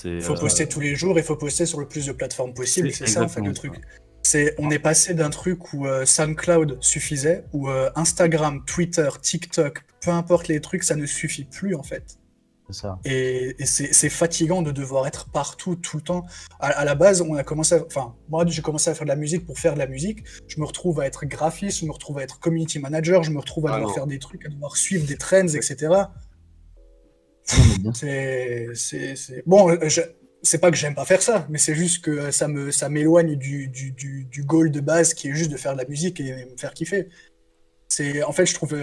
[SPEAKER 4] Il faut
[SPEAKER 5] euh,
[SPEAKER 4] poster tous les jours, il faut poster sur le plus de plateformes possible.
[SPEAKER 5] C'est
[SPEAKER 4] ça en fait le truc. C'est, on est passé d'un truc où euh, SoundCloud suffisait, où euh, Instagram, Twitter, TikTok, peu importe les trucs, ça ne suffit plus en fait.
[SPEAKER 6] Ça.
[SPEAKER 4] Et, et c'est, c'est fatigant de devoir être partout tout le temps. À, à la base, on a commencé, à- enfin moi j'ai commencé à faire de la musique pour faire de la musique. Je me retrouve à être graphiste, je me retrouve à être community manager, je me retrouve à
[SPEAKER 2] Ah
[SPEAKER 4] devoir
[SPEAKER 2] non.
[SPEAKER 4] faire des trucs, à devoir suivre des trends, etc. C'est, c'est, c'est... Bon, euh, je... c'est pas que j'aime pas faire ça, mais c'est juste que euh, ça, me, ça m'éloigne du, du, du, du goal de base qui est juste de faire de la musique et me faire kiffer. C'est, en fait, je trouve.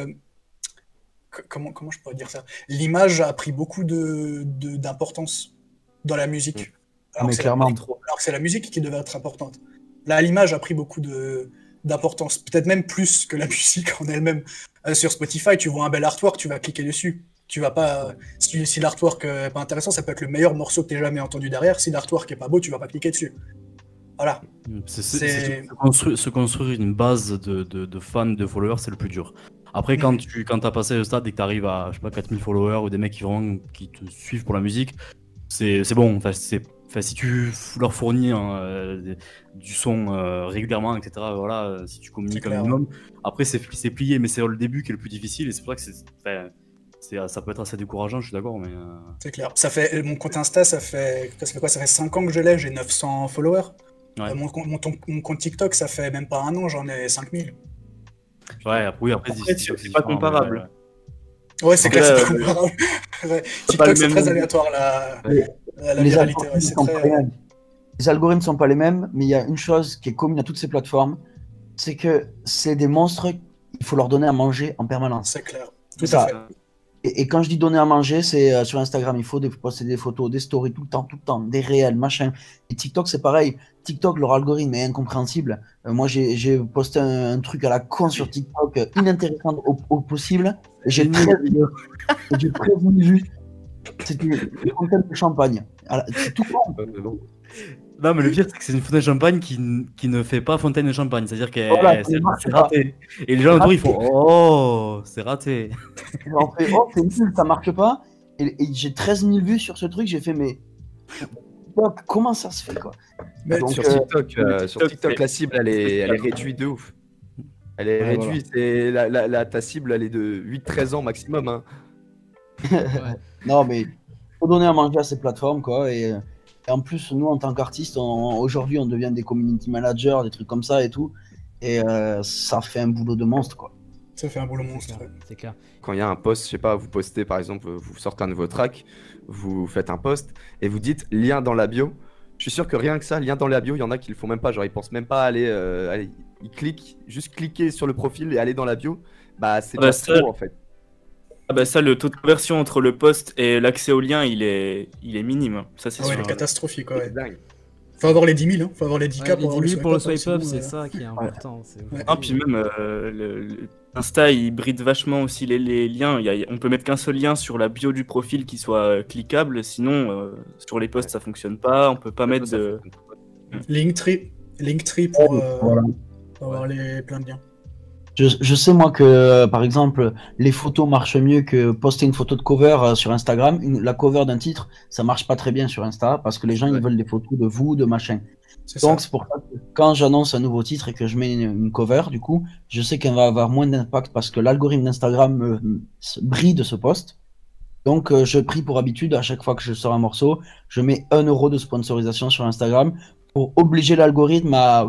[SPEAKER 4] Comment, comment je pourrais dire ça? L'image a pris beaucoup de, de- d'importance dans la musique. Alors
[SPEAKER 6] Mais
[SPEAKER 4] que c'est la-
[SPEAKER 6] clairement.
[SPEAKER 4] alors que c'est la musique qui devait être importante. Là, l'image a pris beaucoup de, d'importance, peut-être même plus que la musique en elle-même. Euh, sur Spotify, tu vois un bel artwork, tu vas cliquer dessus. Tu vas pas. Si, l'artwork euh, est pas intéressant, ça peut être le meilleur morceau que tu jamais entendu derrière. Si l'artwork est pas beau, tu vas pas cliquer dessus. Voilà.
[SPEAKER 5] C'est, se, construire, se construire une base de, de, de fans, de followers, c'est le plus dur. Après, quand tu quand as passé le stade et que tu arrives à je sais pas, 4000 followers ou des mecs qui, vraiment, qui te suivent pour la musique, c'est, bon. Enfin, c'est, enfin, si tu leur fournis hein, euh, du son euh, régulièrement, etc., voilà, euh, si tu communiques un minimum, après c'est, plié, mais c'est le début qui est le plus difficile et c'est pour ça que c'est, ça peut être assez décourageant, je suis d'accord, mais. euh,
[SPEAKER 4] C'est clair. Ça fait, mon compte Insta, ça fait, ça fait quoi? Ça fait 5 ans que je l'ai, j'ai 900 followers.
[SPEAKER 5] Ouais.
[SPEAKER 4] Euh, mon, compte- mon, ton- mon compte TikTok, ça fait même pas un an, j'en ai 5000.
[SPEAKER 5] Ouais, après, oui, après,
[SPEAKER 3] c'est pas comparable.
[SPEAKER 5] ouais.
[SPEAKER 4] Ouais, c'est clair, c'est pas
[SPEAKER 3] euh,
[SPEAKER 4] comparable. Ouais.
[SPEAKER 3] pas le
[SPEAKER 4] TikTok, c'est
[SPEAKER 3] même
[SPEAKER 4] très aléatoire, la,
[SPEAKER 6] Les-
[SPEAKER 4] la, la
[SPEAKER 6] les
[SPEAKER 4] viralité.
[SPEAKER 6] algorithmes sont
[SPEAKER 4] très-
[SPEAKER 6] pas les mêmes. Les algorithmes sont pas les mêmes, mais il y a une chose qui est commune à toutes ces plateformes, c'est que c'est des monstres, il faut leur donner à manger en permanence.
[SPEAKER 4] C'est clair. Tout
[SPEAKER 6] ça. Et, et quand je dis donner à manger, c'est euh, sur Instagram, il faut des, poster des photos, des stories tout le temps, tout le temps, des réels, machin. Et TikTok, c'est pareil. TikTok, leur algorithme est incompréhensible. Euh, moi, j'ai posté un, un truc à la con sur TikTok, euh, inintéressant au, au possible. J'ai 13 000 et j'ai 13 000 vues. C'était une fontaine de champagne. C'est tout con.
[SPEAKER 2] Euh.
[SPEAKER 5] Non, mais le pire, c'est que c'est une fontaine de champagne qui, qui ne fait pas fontaine de champagne. C'est-à-dire que
[SPEAKER 6] Voilà,
[SPEAKER 5] c'est raté. Et les gens autour, ils font Oh, c'est raté.
[SPEAKER 6] On fait, oh, c'est nul, ça marche pas. Et, et j'ai 13 000 vues sur ce truc, j'ai fait, mais. Comment ça se fait, quoi?
[SPEAKER 4] Mais
[SPEAKER 6] Donc,
[SPEAKER 2] sur
[SPEAKER 6] euh,
[SPEAKER 2] TikTok, euh, sur
[SPEAKER 3] TikTok,
[SPEAKER 2] la cible, elle est, elle est réduite de ouf. Elle est
[SPEAKER 6] Ouais,
[SPEAKER 2] réduite, et la, la- la- ta cible, elle est de 8-13 ans maximum. Hein.
[SPEAKER 6] Non, mais faut donner à manger à ces plateformes, quoi. Et, et en plus, nous, en tant qu'artistes, on- aujourd'hui, on devient des community managers, des trucs comme ça et tout. Et euh, ça fait un boulot de monstre, quoi.
[SPEAKER 4] Ça fait un boulot monstre.
[SPEAKER 1] C'est clair.
[SPEAKER 2] Quand il y a un post, je sais pas, vous postez par exemple, vous sortez un nouveau track, vous faites un post et vous dites lien dans la bio. Je suis sûr que rien que ça, lien dans la bio, il y en a qui le font même pas. Genre, ils pensent même pas à aller. euh, aller- ils cliquent, juste cliquer sur le profil et aller dans la bio. Bah, c'est
[SPEAKER 3] Ouais,
[SPEAKER 2] déjà
[SPEAKER 3] ça-
[SPEAKER 2] trop en fait.
[SPEAKER 3] Ah bah ça, le taux de conversion entre le post et l'accès au lien, il est, il est minime. Ça, c'est
[SPEAKER 4] Ah ouais,
[SPEAKER 3] sûr.
[SPEAKER 4] il est catastrophique. Ouais.
[SPEAKER 2] Dingue.
[SPEAKER 4] Faut avoir les 10 000, hein. faut avoir les 10K
[SPEAKER 1] Ouais, les
[SPEAKER 4] pour avoir
[SPEAKER 1] 10 000 pour le swipe up,
[SPEAKER 4] sinon,
[SPEAKER 1] c'est
[SPEAKER 4] euh,
[SPEAKER 1] ça qui est important.
[SPEAKER 3] Ah, puis même, euh, le, le- Insta, il bride vachement aussi les, les liens. Il y a- on peut mettre qu'un seul lien sur la bio du profil qui soit euh, cliquable. Sinon, euh, sur les posts, ça fonctionne pas. On peut pas mettre de.
[SPEAKER 4] Linktree, Linktree pour, euh,
[SPEAKER 6] Voilà.
[SPEAKER 4] pour avoir les plein de liens.
[SPEAKER 6] Je, je sais moi que euh, par exemple les photos marchent mieux que poster une photo de cover euh, sur Instagram. Une- la cover d'un titre, ça marche pas très bien sur Insta parce que les gens
[SPEAKER 2] Ouais.
[SPEAKER 6] ils veulent des photos de vous, de machin. Donc c'est pour ça que quand j'annonce un nouveau titre et que je mets une, une cover, du coup, je sais qu'elle va avoir moins d'impact parce que l'algorithme d'Instagram me me- se- bride ce post. Donc euh, je prie pour habitude à chaque fois que je sors un morceau, je mets un euro de sponsorisation sur Instagram pour obliger l'algorithme à,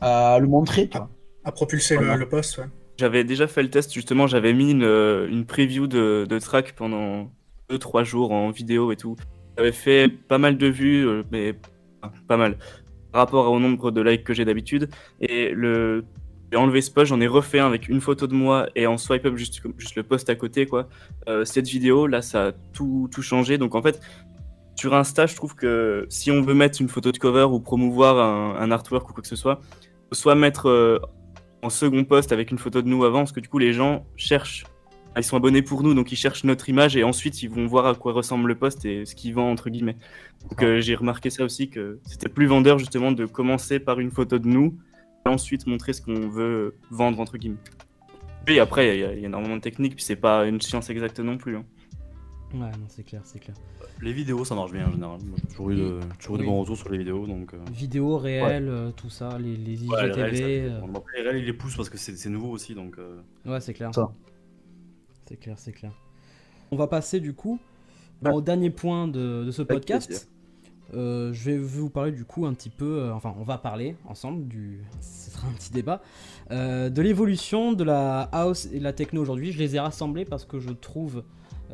[SPEAKER 6] à le montrer. Tu vois.
[SPEAKER 4] À propulser le,
[SPEAKER 6] Voilà.
[SPEAKER 4] le post, ouais.
[SPEAKER 3] J'avais déjà fait le test, justement. J'avais mis une, euh, une preview de, de track pendant 2-3 jours en vidéo et tout. J'avais fait pas mal de vues, euh, mais enfin, pas mal. Par rapport au nombre de likes que j'ai d'habitude. Et le. J'ai enlevé ce post, j'en ai refait un avec une photo de moi et en swipe up juste, juste le post à côté quoi. Euh, cette vidéo là ça a tout, tout changé donc en fait sur Insta je trouve que si on veut mettre une photo de cover ou promouvoir un, un artwork ou quoi que ce soit, soit mettre euh, en second post avec une photo de nous avant parce que du coup les gens cherchent ils sont abonnés pour nous donc ils cherchent notre image et ensuite ils vont voir à quoi ressemble le post et ce qu'ils vendent entre guillemets. Donc euh, j'ai remarqué ça aussi que c'était plus vendeur justement de commencer par une photo de nous et ensuite montrer ce qu'on veut vendre entre guillemets. Et après il y, a- il y a énormément de techniques puis c'est pas une science exacte non plus. hein.
[SPEAKER 1] Ouais, non, c'est clair, c'est clair.
[SPEAKER 5] Les vidéos, ça marche bien en général. Moi, j'ai toujours eu de, toujours eu de bons retours sur les vidéos. Donc, euh,
[SPEAKER 1] Vidéo réelle, euh, tout ça, les, les IGTV.
[SPEAKER 5] ouais, ça-
[SPEAKER 1] euh,
[SPEAKER 5] bon, après, le réel, il les pousse parce que c'est c'est nouveau aussi. Donc, euh,
[SPEAKER 1] Ouais, c'est clair.
[SPEAKER 6] Ça.
[SPEAKER 1] C'est clair, c'est clair. On va passer du coup
[SPEAKER 2] Bah,
[SPEAKER 1] au dernier point de, de ce podcast. Euh, je vais vous parler du coup un petit peu, euh, enfin on va parler ensemble, du, ce sera un petit débat, euh, de l'évolution de la house et de la techno aujourd'hui. Je les ai rassemblés parce que je trouve,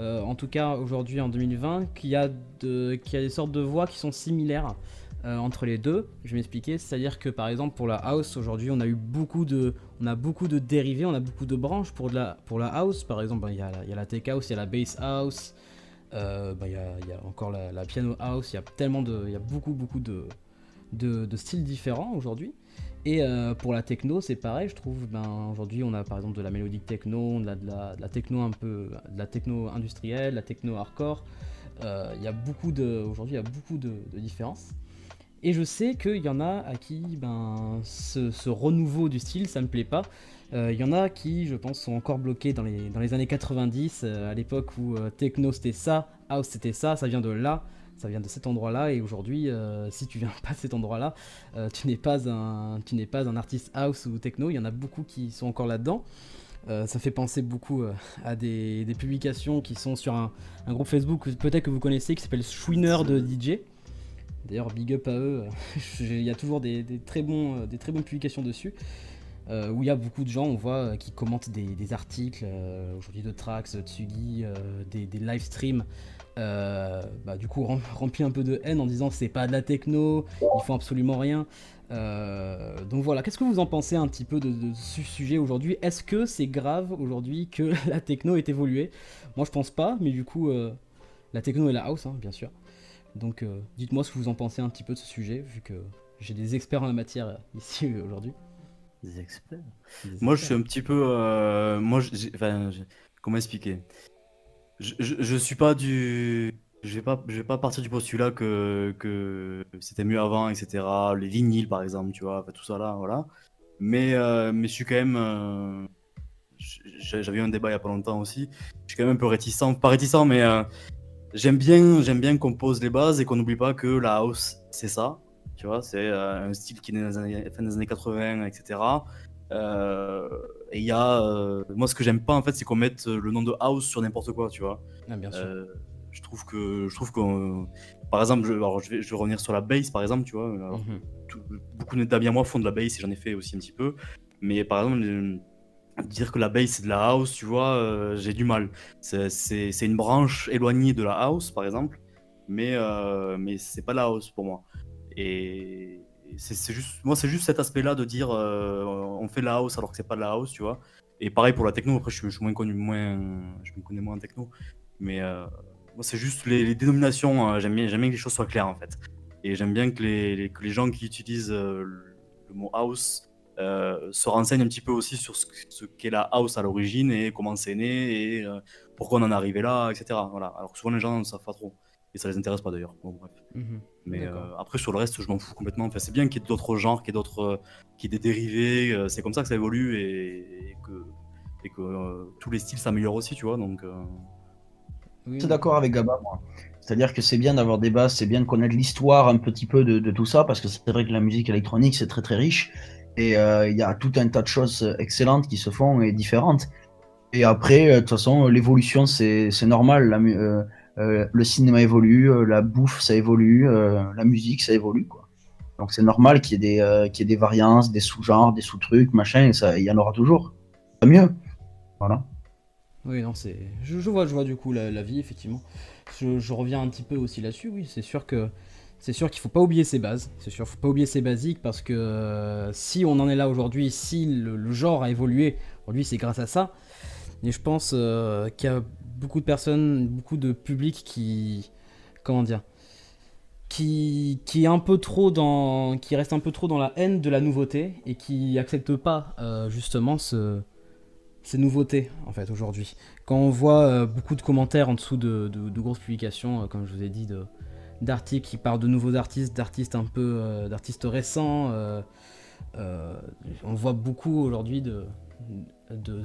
[SPEAKER 1] euh, en tout cas aujourd'hui en 2020, qu'il y, a des sortes de voix qui sont similaires euh, entre les deux. Je vais m'expliquer, c'est-à-dire que par exemple pour la house aujourd'hui on a eu beaucoup de, on a beaucoup de dérivés, on a beaucoup de branches pour, la, pour la house. Par exemple ben, il y, a la- tech house, il y a la bass house. Euh, bah, Il y, a, encore la, piano house, il y a tellement de, il y a beaucoup beaucoup de styles différents aujourd'hui. Et euh, pour la techno, c'est pareil, je trouve. Ben, aujourd'hui, on a par exemple de la mélodique techno, de la, de techno un peu, de la techno industrielle, la techno hardcore. Euh, y a beaucoup de, aujourd'hui, il y a beaucoup de, de différences. Et je sais qu'il y en a à qui ben, ce, renouveau du style, ça me plaît pas. Euh, Il y en a qui, je pense, sont encore bloqués dans les, dans les années 90, euh, à l'époque où techno c'était ça, house c'était ça, ça vient de là, ça vient de cet endroit-là, et aujourd'hui, euh, si tu viens pas de cet endroit-là, euh, tu n'es pas un, tu n'es pas un artiste house ou techno. Il y en a beaucoup qui sont encore là-dedans. Euh, ça fait penser beaucoup à des, des publications qui sont sur un, un groupe Facebook que peut-être que vous connaissez qui s'appelle Schwinner de DJ. D'ailleurs, big up à eux. Il y a toujours des, des très bons, des très bonnes publications dessus. euh, où il y a beaucoup de gens, on voit, euh, qui commentent des, des articles, euh, aujourd'hui de Trax, de Tsugi, des, des live streams, euh, bah, du coup rem- remplis un peu de haine en disant c'est pas de la techno, ils font absolument rien. Euh, donc voilà, qu'est-ce que vous en pensez un petit peu de, de ce sujet aujourd'hui? Est-ce que c'est grave aujourd'hui que la techno ait évolué? Moi je pense pas, mais du coup euh, la techno et la house, hein, bien sûr. Donc dites-moi ce que vous en pensez un petit peu de ce sujet, vu que j'ai des experts en la matière ici aujourd'hui.
[SPEAKER 5] des experts?
[SPEAKER 1] Des
[SPEAKER 5] Moi, je suis un petit peu. moi, j'ai- enfin, j'ai- comment expliquer? Je, je, suis pas du. Je vais pas, je vais pas partir du postulat que, c'était mieux avant, etc. Les vinyles, par exemple, tu vois, tout ça là, voilà. Mais, euh, mais je suis quand même. euh, J'avais eu un débat il y a pas longtemps aussi. Je suis quand même un peu réticent, pas réticent, mais euh, j'aime bien, bien qu'on pose les bases et qu'on n'oublie pas que la house, c'est ça. Tu vois, c'est un style qui est né dans les années 80, etc. Euh, et il y a. euh, moi, ce que j'aime pas, en fait, c'est qu'on mette le nom de house sur n'importe quoi, tu vois.
[SPEAKER 1] Ah, bien sûr.
[SPEAKER 5] Euh, je trouve que. Je trouve qu'on. Par exemple, je, alors, je, vais, je vais revenir sur la bass, par exemple, tu vois. Alors,
[SPEAKER 1] Mhm.
[SPEAKER 5] tout- beaucoup d'amis à moi font de la bass et j'en ai fait aussi un petit peu. Mais par exemple, euh, dire que la bass c'est de la house, tu vois, euh, j'ai du mal. C'est- une branche éloignée de la house, par exemple, mais, euh, mais c'est pas la house pour moi. Et c'est juste, moi, c'est juste cet aspect-là de dire euh, on fait de la house alors que c'est pas de la house, tu vois. Et pareil pour la techno, après je suis, moins connu, moins, je me connais moins en techno. Mais euh, moi, c'est juste les, dénominations, euh, j'aime bien, bien que les choses soient claires en fait. Et j'aime bien que les, que les gens qui utilisent le, mot house se renseignent un petit peu aussi sur ce, que- ce qu'est la house à l'origine et comment c'est né et pourquoi on en est arrivé là, etc. Voilà. Alors que souvent les gens ne savent pas trop. Et ça les intéresse pas d'ailleurs. Bon, bref.
[SPEAKER 1] Mhm.
[SPEAKER 5] Mais euh, après, sur le reste, je m'en fous complètement. Enfin, c'est bien qu'il y ait d'autres genres, qu'il y ait d'autres, euh, qu'il y ait des dérivés. euh, c'est comme ça que ça évolue et, et que, et que euh, tous les styles s'améliorent aussi, tu vois. Donc, euh,
[SPEAKER 1] Oui,
[SPEAKER 6] Je suis d'accord avec Gaba, moi. C'est-à-dire que c'est bien d'avoir des bases, c'est bien de connaître l'histoire un petit peu de, de tout ça, parce que c'est vrai que la musique électronique, c'est très très riche. Et euh, il y a tout un tas de choses excellentes qui se font et différentes. Et après, euh, de toute façon, l'évolution, c'est c'est normal. La euh, le cinéma évolue, euh, la bouffe, ça évolue, euh, la musique, ça évolue. Quoi. Donc c'est normal qu'il y, ait des, qu'il y ait des variances, des sous-genres, des sous-trucs, machin, et ça, il y en aura toujours. Pas mieux. Voilà.
[SPEAKER 1] Oui, non, c'est. Je, vois, je vois du coup la, vie, effectivement. Je, reviens un petit peu aussi là-dessus. Oui, c'est sûr que c'est sûr qu'il faut pas oublier ses bases. C'est sûr, faut pas oublier ses basiques parce que si on en est là aujourd'hui, si le, le genre a évolué, aujourd'hui c'est grâce à ça. Et je pense qu'il y a beaucoup de personnes, beaucoup de publics qui, comment dire, qui, qui est un peu trop dans, qui reste un peu trop dans la haine de la nouveauté et qui accepte pas euh, justement ce ces nouveautés en fait aujourd'hui. Quand on voit euh, beaucoup de commentaires en dessous de, grosses publications, euh, comme je vous ai dit, d'articles qui parlent de nouveaux artistes, d'artistes un peu, d'artistes récents, on voit beaucoup aujourd'hui de,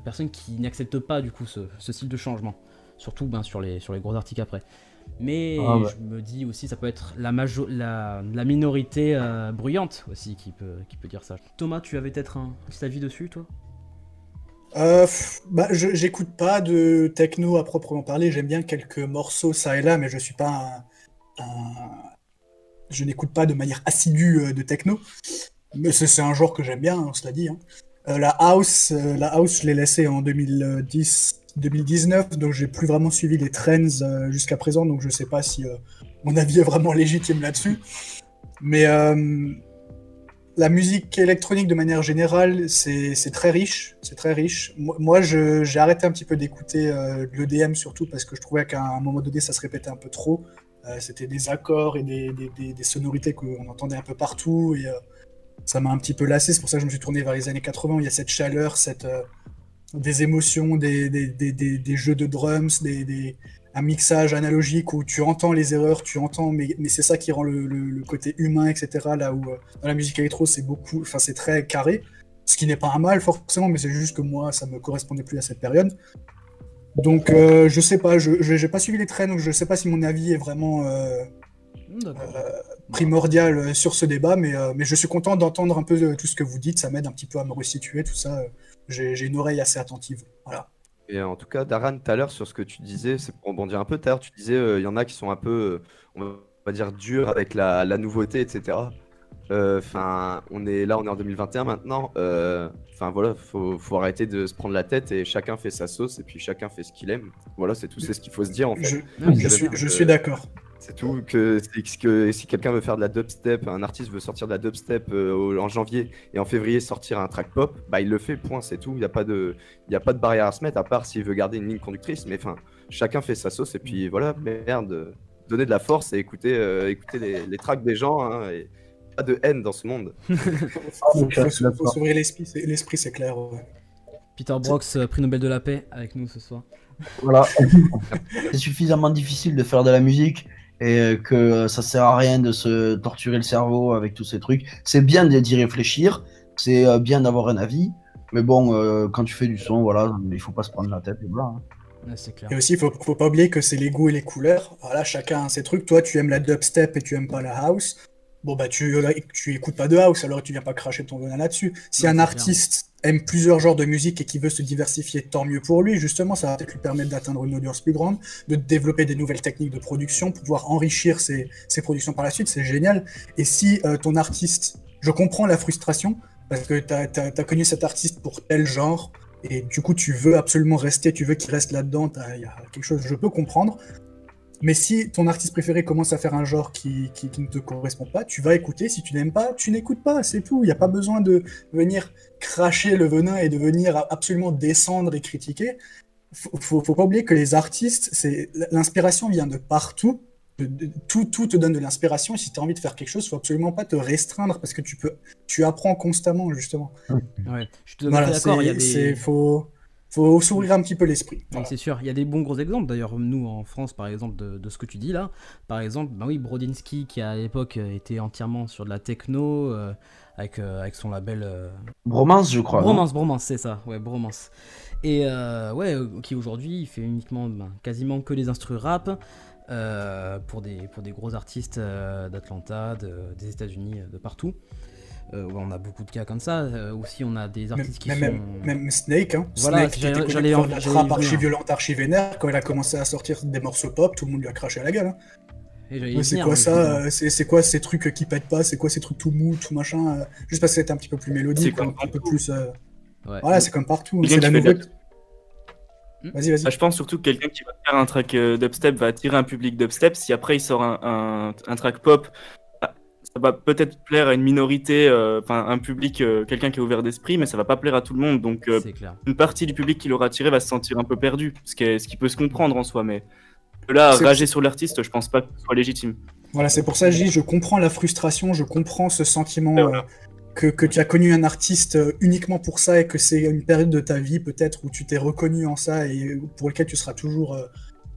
[SPEAKER 1] personnes qui n'acceptent pas du coup ce style de changement, surtout ben, sur, les, sur les gros articles après. Mais
[SPEAKER 6] Ah ouais.
[SPEAKER 1] je me dis aussi, ça peut être la, majo- la, la minorité euh, bruyante aussi qui peut, qui peut dire ça. Thomas, tu avais peut-être un petit avis dessus, toi?
[SPEAKER 4] Euh, bah, je- j'écoute pas de techno à proprement parler. J'aime bien quelques morceaux ça et là, mais je suis pas un, un- je n'écoute pas de manière assidue euh, de techno. Mais c'est c'est un genre que j'aime bien, on se l'a dit. hein. Euh, la house, euh, la house, je l'ai laissée en 2010, 2019, donc j'ai plus vraiment suivi les trends euh, jusqu'à présent, donc je sais pas si euh, mon avis est vraiment légitime là-dessus. Mais euh, la musique électronique de manière générale, c'est très riche, c'est très riche. Moi, j'ai arrêté un petit peu d'écouter l'EDM surtout parce que je trouvais qu'à un moment donné, ça se répétait un peu trop. C'était des accords et des, des- des- des sonorités qu'on entendait un peu partout et ça m'a un petit peu lassé. C'est pour ça que je me suis tourné vers les années 80 où il y a cette chaleur, cette, des émotions, des, des- des- des- jeux de drums, des, des- un mixage analogique où tu entends les erreurs, tu entends, mais, mais c'est ça qui rend le, le- le côté humain, etc. Là où euh, dans la musique électro, c'est beaucoup, enfin c'est très carré, ce qui n'est pas un mal forcément, mais c'est juste que moi, ça me correspondait plus à cette période. Donc euh, je sais pas, je n'ai pas suivi les traînes, donc je sais pas si mon avis est vraiment euh,
[SPEAKER 1] D'accord.
[SPEAKER 4] euh, primordial sur ce débat, mais, mais je suis content d'entendre un peu tout ce que vous dites, ça m'aide un petit peu à me resituer, tout ça. Euh, J'ai j'ai une oreille assez attentive. Voilà.
[SPEAKER 2] Et en tout cas, Daran, tout à l'heure, sur ce que tu disais, c'est pour rebondir un peu, tout à l'heure, tu disais, euh, il y en a qui sont un peu, euh, on va dire, durs avec la, la nouveauté, etc. Enfin, on est là, on est en 2021 maintenant. euh, Enfin, voilà, faut, faut arrêter de se prendre la tête et chacun fait sa sauce et puis chacun fait ce qu'il aime. Voilà, c'est tout, c'est ce qu'il faut se dire en fait.
[SPEAKER 4] Je,
[SPEAKER 1] Non, mais
[SPEAKER 4] je
[SPEAKER 1] c'est
[SPEAKER 4] suis,
[SPEAKER 1] bien.
[SPEAKER 4] je suis d'accord.
[SPEAKER 2] C'est tout. Que, que si quelqu'un veut faire de la dubstep, un artiste veut sortir de la dubstep euh, en janvier et en février sortir un track pop, bah il le fait, point, c'est tout. Il n'y a, pas de- il y a pas de barrière à se mettre, à part s'il veut garder une ligne conductrice. Mais enfin, chacun fait sa sauce et puis voilà, merde, donnez de la force et écoutez, euh, écoutez les, les tracks des gens. hein, et pas de haine dans ce monde.
[SPEAKER 4] Il faut, s'ouvrir l'esprit, c'est- l'esprit, c'est clair. ouais.
[SPEAKER 1] Peter Brox, euh, prix Nobel de la paix, avec nous ce soir.
[SPEAKER 6] Voilà. c'est suffisamment difficile de faire de la musique et euh, que ça sert à rien de se torturer le cerveau avec tous ces trucs. C'est bien d'y réfléchir, c'est euh, bien d'avoir un avis, mais bon, euh, quand tu fais du son, voilà, il faut pas se prendre la tête et voilà. hein.
[SPEAKER 1] Ouais, c'est clair.
[SPEAKER 4] Et aussi, il faut, faut pas oublier que c'est les goûts et les couleurs. Voilà, chacun a ses trucs. Toi, tu aimes la dubstep et tu aimes pas la house. Bon, bah, tu, tu écoutes pas de house, alors tu viens pas cracher ton venin là-dessus. Si
[SPEAKER 1] Non,
[SPEAKER 4] un artiste aime plusieurs genres de musique et qui veut se diversifier, tant mieux pour lui. Justement, ça va peut-être lui permettre d'atteindre une audience plus grande, de développer des nouvelles techniques de production, pouvoir enrichir ses, ses productions par la suite. C'est génial. Et si euh, ton artiste, je comprends la frustration, parce que tu as, connu cet artiste pour tel genre, et du coup tu veux absolument rester, tu veux qu'il reste là-dedans, il y a quelque chose, je peux comprendre. Mais si ton artiste préféré commence à faire un genre qui, qui, ne te correspond pas, tu vas écouter. Si tu n'aimes pas, tu n'écoutes pas, c'est tout. Il n'y a pas besoin de venir cracher le venin et de venir absolument descendre et critiquer. Faut, faut, faut pas oublier que les artistes, c'est l'inspiration vient de partout. tout, tout te donne de l'inspiration et si tu as envie de faire quelque chose, faut absolument pas te restreindre parce que tu peux, tu apprends constamment justement.
[SPEAKER 1] Ouais, je suis d'accord. Il y a des...
[SPEAKER 4] faut, faut s'ouvrir un petit peu l'esprit.
[SPEAKER 1] C'est sûr, il y a des bons gros exemples. D'ailleurs, nous en France, par exemple, de, ce que tu dis là, par exemple, bah oui, Brodinski qui à l'époque euh, était entièrement sur de la techno euh, avec, euh, avec son label.
[SPEAKER 6] Bromance, je crois.
[SPEAKER 1] Bromance, Bromance, c'est ça, ouais, Bromance. Et ouais, qui aujourd'hui il fait uniquement ben, quasiment que des instrus rap. pour, des, pour des gros artistes d'Atlanta, des États-Unis, de partout. Euh, on a beaucoup de cas comme ça. Euh, aussi, on a des artistes qui
[SPEAKER 4] même,
[SPEAKER 1] sont.
[SPEAKER 4] Même Snake, hein.
[SPEAKER 1] Voilà,
[SPEAKER 4] Snake, j'allais en la trappe archi violente, archi vénère. Quand il a commencé à sortir des morceaux pop, tout le monde lui a craché à la gueule. Hein. C'est quoi ça euh, C'est quoi ces trucs qui pètent pas C'est quoi ces trucs tout mou, tout machin Juste parce que c'était un petit peu plus mélodique, un peu plus. Voilà, c'est comme partout. C'est la nouvelle. Vas-y, vas-y.
[SPEAKER 3] Bah, je pense surtout que quelqu'un qui va faire un track dubstep va attirer un public dubstep. Si après il sort un, un track pop ça va peut-être plaire à une minorité, euh, enfin un public, euh, quelqu'un qui est ouvert d'esprit, mais ça va pas plaire à tout le monde. Donc euh, une partie du public qui l'aura tiré va se sentir un peu perdu, ce qui, est, ce qui peut se comprendre en soi. Mais là, rager sur l'artiste, je pense pas que ce soit légitime.
[SPEAKER 4] Voilà, c'est pour ça que je dis, je comprends la frustration, je comprends ce sentiment que, que, tu as connu un artiste uniquement pour ça et que c'est une période de ta vie peut-être où tu t'es reconnu en ça et pour lequel tu seras toujours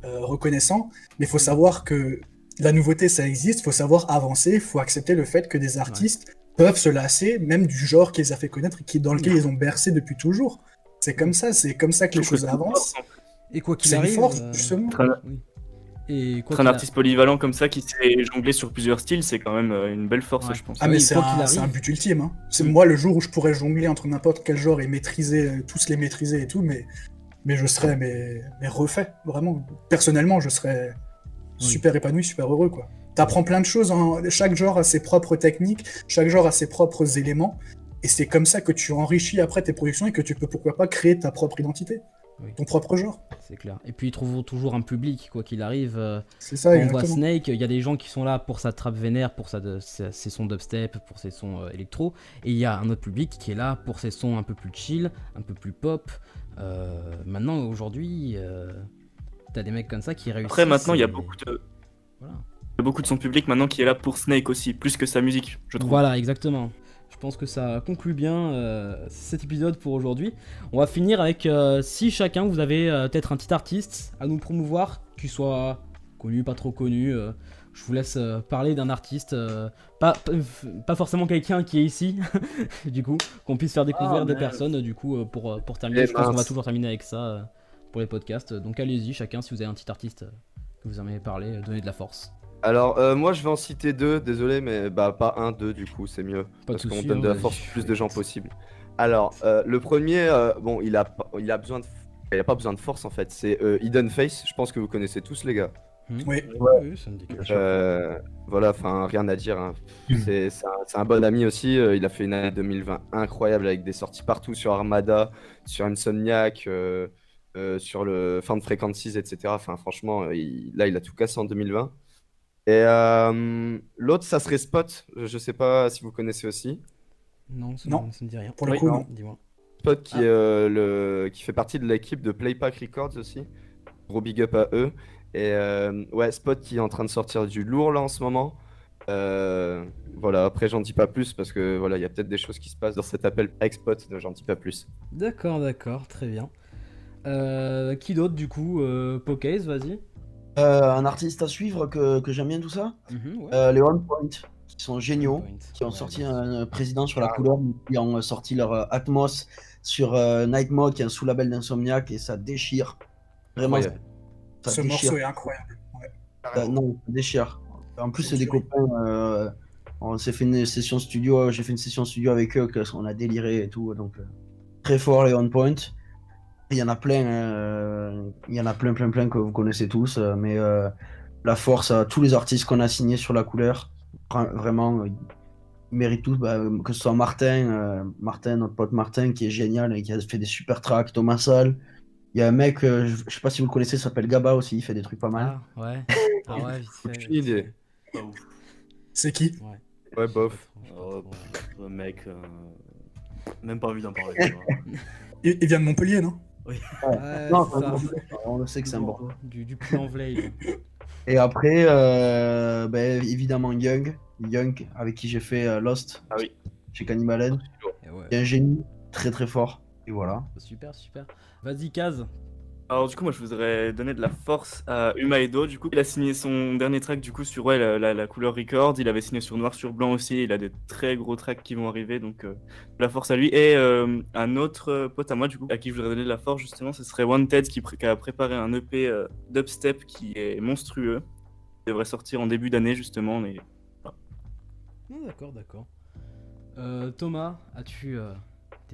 [SPEAKER 4] reconnaissant. Mais il faut savoir que la nouveauté, ça existe, faut savoir avancer, faut accepter le fait que des artistes peuvent se lasser, même du genre qu'ils a fait connaître, qui, dans lequel ils ont bercé depuis toujours. C'est comme ça, c'est comme ça que les choses avancent.
[SPEAKER 1] Et quoi qu'il arrive,
[SPEAKER 4] force, euh, justement.
[SPEAKER 3] Et un artiste polyvalent comme ça qui sait jongler sur plusieurs styles, c'est quand même euh, une belle force, je pense.
[SPEAKER 4] Ah, mais c'est un, but ultime. Hein. C'est moi le jour où je pourrais jongler entre n'importe quel genre et maîtriser, euh, tous les maîtriser et tout, mais, mais je serais mais, mais refait, vraiment. Personnellement, je serais, super épanoui, super heureux, quoi. T'apprends plein de choses, hein. chaque genre a ses propres techniques, chaque genre a ses propres éléments, et c'est comme ça que tu enrichis après tes productions et que tu peux pourquoi pas créer ta propre identité, ton propre genre.
[SPEAKER 1] C'est clair. Et puis ils trouvent toujours un public, quoi qu'il arrive. Euh,
[SPEAKER 4] c'est ça,
[SPEAKER 1] On voit Snake, il y a des gens qui sont là pour sa trappe vénère, pour sa, ses sons dubstep, pour ses sons euh, électro, et il y a un autre public qui est là pour ses sons un peu plus chill, un peu plus pop. Euh, maintenant, aujourd'hui, T'as des mecs comme ça qui réussissent.
[SPEAKER 3] Après, maintenant, il y a beaucoup de. Voilà. Il y a beaucoup de son public maintenant qui est là pour Snake aussi, plus que sa musique, je trouve.
[SPEAKER 1] Voilà, exactement. Je pense que ça conclut bien euh, cet épisode pour aujourd'hui. On va finir avec euh, si chacun vous avez euh, peut-être un petit artiste à nous promouvoir, qu'il soit connu, pas trop connu. je vous laisse parler d'un artiste, pas, pas forcément quelqu'un qui est ici, du coup, qu'on puisse faire découvrir ah, des personnes, du coup, pour, pour terminer. Eh je pense qu'on va toujours terminer avec ça pour les podcasts. Donc allez-y, chacun, si vous avez un petit artiste que vous aimez parler, euh, donnez de la force.
[SPEAKER 2] Alors, euh, moi, je vais en citer deux, désolé, mais bah, pas un, deux, du coup, c'est mieux. parce qu'on donne de la force plus de gens possible. Alors, euh, le premier, bon, il a, il a besoin de. Il a pas besoin de force en fait, c'est Hidden Face, je pense que vous connaissez tous les gars.
[SPEAKER 4] Hmm. Oui.
[SPEAKER 1] oui, ça me dit quelque
[SPEAKER 2] chose. voilà, enfin, rien à dire. Hein. Hmm. C'est un, un, bon ami aussi. il a fait une année 2020 incroyable avec des sorties partout sur Armada, sur Insomniac. Euh, sur le fin de Frequencies, etc. Enfin, franchement, euh, là, il a tout cassé en 2020. Et euh, l'autre, ça serait Spot. Je sais pas si vous connaissez aussi.
[SPEAKER 1] Non, ça, non. ça me dit rien.
[SPEAKER 4] Pour le coup, non.
[SPEAKER 1] Dis-moi.
[SPEAKER 2] Spot qui, ah. le, qui fait partie de l'équipe de Playpack Records aussi. Gros big up à eux. Et ouais, Spot qui est en train de sortir du lourd là en ce moment. voilà, après j'en dis pas plus parce que voilà, il y a peut-être des choses qui se passent dans cet appel avec Spot, donc j'en dis pas plus.
[SPEAKER 1] D'accord, d'accord, très bien. Euh, qui d'autre du coup euh, Pocase, vas-y.
[SPEAKER 6] Euh, un artiste à suivre que, que j'aime bien tout ça mhm, Les One Point, qui sont géniaux, qui ont sorti un président sur la couleur, qui ont sorti leur Atmos sur Night Mode, qui est un sous-label d'Insomniac, et ça déchire. Vraiment,
[SPEAKER 4] ça, Ce morceau est incroyable.
[SPEAKER 6] non, ça déchire. En plus, c'est des copains. on s'est fait une session studio, j'ai fait une session studio avec eux, on a déliré et tout, donc très fort les on point. Il y en a plein, euh, il y en a plein, plein, plein que vous connaissez tous, euh, mais euh, la force à tous les artistes qu'on a signés sur la couleur, vra- vraiment, euh, ils méritent tous, bah, que ce soit Martin, euh, Martin, notre pote Martin, qui est génial et qui a fait des super tracks, Thomas Salle. Il y a un mec, euh, je je sais pas si vous le connaissez, il s'appelle Gaba aussi, il fait des trucs pas mal.
[SPEAKER 1] Ah, ouais. Ah ouais.
[SPEAKER 2] Aucune idée.
[SPEAKER 4] C'est qui?
[SPEAKER 2] Ouais, bof.
[SPEAKER 5] Oh, mec, euh, même pas envie d'en parler. tu vois.
[SPEAKER 4] il, il vient de Montpellier, non?
[SPEAKER 1] Ouais,
[SPEAKER 6] Non,
[SPEAKER 1] ça.
[SPEAKER 6] on le sait que c'est bon.
[SPEAKER 1] Du, du en vleille.
[SPEAKER 6] Et après, euh, ben, évidemment Young, Young avec qui j'ai fait euh, Lost
[SPEAKER 3] Ah oui.
[SPEAKER 6] chez Cannibalen.
[SPEAKER 1] Et ouais.
[SPEAKER 6] Il y a un génie très très fort. Et voilà.
[SPEAKER 1] Super, super. Vas-y, Kaz.
[SPEAKER 3] Alors du coup moi je voudrais donner de la force à Umaedo du coup. Il a signé son dernier track du coup sur ouais, la, couleur record. Il avait signé sur noir sur blanc aussi. Il a des très gros tracks qui vont arriver donc euh, de la force à lui. Et euh, un autre euh, pote à moi du coup à qui je voudrais donner de la force justement ce serait Wanted qui, qui a préparé un EP dubstep qui est monstrueux. Il devrait sortir en début d'année justement mais
[SPEAKER 1] Ah, d'accord, d'accord. Thomas, as-tu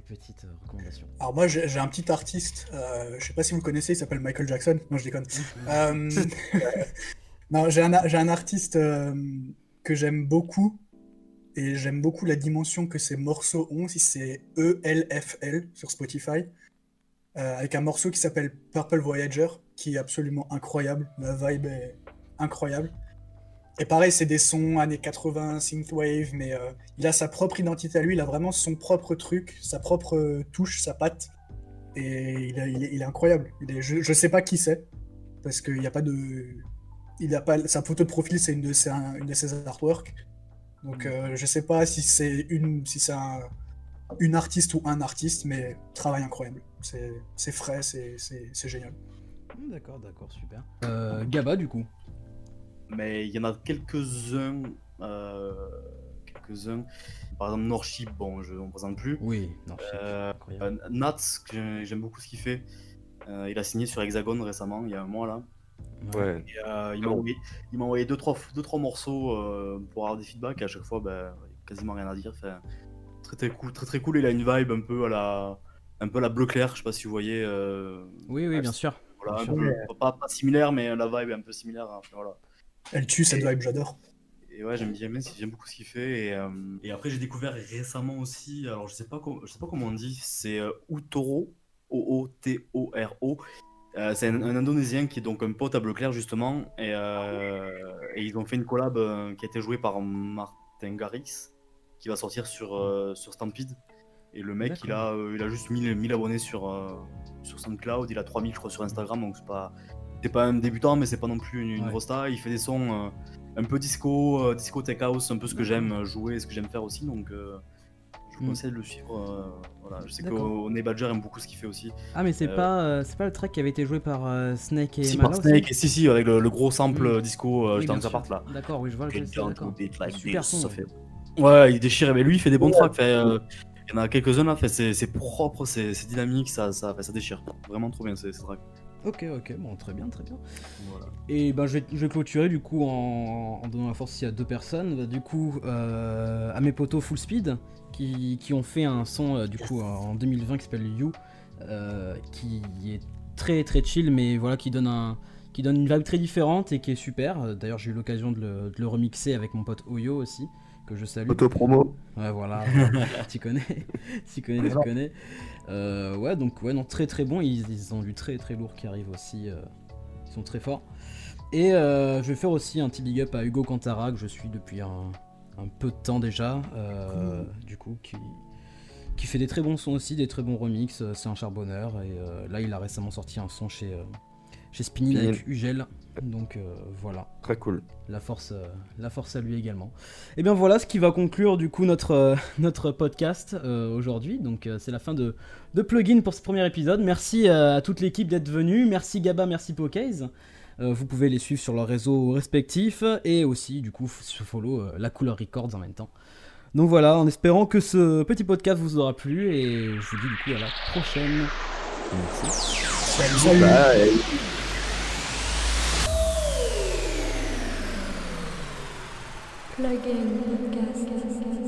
[SPEAKER 1] petites euh, recommandations
[SPEAKER 4] Alors moi j'ai un petit artiste, euh, je sais pas si vous le connaissez, il s'appelle Michael Jackson. Non je déconne. Euh, non j'ai un, un artiste euh, que j'aime beaucoup et j'aime beaucoup la dimension que ces morceaux ont, si c'est ELFL sur Spotify, avec un morceau qui s'appelle Purple Voyager qui est absolument incroyable, la vibe est incroyable. Et pareil, c'est des sons années 80, synthwave, mais euh, il a sa propre identité à lui, il a vraiment son propre truc, sa propre euh, touche, sa patte. Et il, a- il est, il est incroyable. Il est- je, je sais pas qui c'est, parce qu'il n'y a pas de. Il a pas, sa photo de profil, c'est une, de ses- un- une de ses artworks. Donc euh, je sais pas si c'est une, si c'est un- une artiste ou un artiste, mais travail incroyable. C'est frais, c'est génial.
[SPEAKER 1] Hmm, D'accord, d'accord, super. Euh, Gaba, du coup.
[SPEAKER 5] Mais il y en a quelques-uns. euh, quelques-uns. Par exemple, Norship, bon, je ne présente plus.
[SPEAKER 1] Oui, c'est
[SPEAKER 5] Euh. Euh, Nats, j'aime beaucoup ce qu'il fait. Euh, il a signé sur Hexagone récemment, il y a un mois là.
[SPEAKER 2] Ouais.
[SPEAKER 5] Et, euh, il m'a envoyé, il m'a envoyé deux, trois, deux, trois morceaux euh, pour avoir des feedbacks. Et à chaque fois, ben, quasiment rien à dire. Enfin, très, très cool, très très cool. Il a une vibe un peu à la, un peu à la bleu clair. Je sais pas si vous voyez. euh,
[SPEAKER 1] Oui, oui, bien sûr.
[SPEAKER 5] voilà, peu- pas, pas similaire, mais la vibe est un peu similaire. hein, voilà.
[SPEAKER 4] Elle tue cette
[SPEAKER 5] Et-
[SPEAKER 4] vibe, j'adore.
[SPEAKER 5] Et ouais, j'aime bien, j'aime beaucoup ce qu'il fait. Et, euh, et après, j'ai découvert récemment aussi, alors je sais pas, com- je sais pas comment on dit, c'est euh, Utoro, O-O-T-O-R-O. Euh, c'est un, un Indonésien qui est donc un pote à Bleu Clair justement. Et, euh, et ils ont fait une collab euh, qui a été jouée par Martin Garrix, qui va sortir sur, euh, sur Stampede. Et le mec, il a, euh, il a juste 1000, 1000 abonnés sur, euh, sur SoundCloud, il a 3000 je crois sur Instagram, donc c'est pas, c'est pas un débutant, mais c'est pas non plus une, une
[SPEAKER 1] Ouais.
[SPEAKER 5] rosta. Il fait des sons euh, un peu disco, euh, disco tech house, un peu ce que j'aime jouer, ce que j'aime faire aussi. Donc euh, je vous
[SPEAKER 1] Mm.
[SPEAKER 5] conseille de le suivre. euh, voilà. Je sais qu'One Badger aime beaucoup ce qu'il fait aussi.
[SPEAKER 1] Ah, mais c'est pas, c'est pas le track qui avait été joué par Snake et
[SPEAKER 5] Si,
[SPEAKER 1] Mala
[SPEAKER 5] par
[SPEAKER 1] aussi
[SPEAKER 5] Snake, et si, si, avec le, le gros sample
[SPEAKER 1] Mm.
[SPEAKER 5] disco
[SPEAKER 1] Oui,
[SPEAKER 5] que ça
[SPEAKER 1] sûr.
[SPEAKER 5] parte là.
[SPEAKER 1] D'accord, oui, je vois le
[SPEAKER 5] beat like
[SPEAKER 1] Super son, ouais.
[SPEAKER 5] fait- Ouais, il déchire. Mais lui, il fait des bons tracks. fait, il y en a quelques-uns là, c'est propre, c'est dynamique, ça, ça, ça déchire. Vraiment trop bien ces, ces tracks.
[SPEAKER 1] Ok, ok, bon, très bien, très bien.
[SPEAKER 5] Voilà.
[SPEAKER 1] Et ben, je vais, je vais clôturer du coup en, en donnant la force ici à deux personnes. Bah, du coup, euh, à mes potos Full Speed qui, qui ont fait un son euh, du coup en 2020 qui s'appelle You, euh, qui est très très chill, mais voilà, qui donne un qui donne une vibe très différente et qui est super. D'ailleurs, j'ai eu l'occasion de le, de le remixer avec mon pote Oyo aussi, que je salue.
[SPEAKER 2] Auto-promo.
[SPEAKER 1] Ouais, voilà, tu connais, tu connais, tu connais. Euh, ouais, donc ouais, non, très très bon. Ils, ils ont du très très lourd qui arrive aussi. euh, ils sont très forts. Et euh, je vais faire aussi un petit big up à Hugo Cantara que je suis depuis un, un peu de temps déjà. euh, Du coup, qui, qui fait des très bons sons aussi, des très bons remixes. euh, C'est un charbonneur. Et là, il a récemment sorti un son chez, chez Spinning. avec Ugel. Donc euh, voilà.
[SPEAKER 2] Très cool.
[SPEAKER 1] La force, euh, la force à lui également. Et bien voilà ce qui va conclure du coup notre, euh, notre podcast euh, aujourd'hui. Donc euh, c'est la fin de, de Plugin pour ce premier épisode. Merci euh, à toute l'équipe d'être venue. Merci Gaba, merci. Euh, vous pouvez les suivre sur leurs réseaux respectifs et aussi du coup follow euh, la couleur Records en même temps. Donc voilà, en espérant que ce petit podcast vous aura plu et je vous dis du coup à la prochaine. Merci.
[SPEAKER 4] Salut, salut.
[SPEAKER 2] Bye.
[SPEAKER 7] Plug in podcast.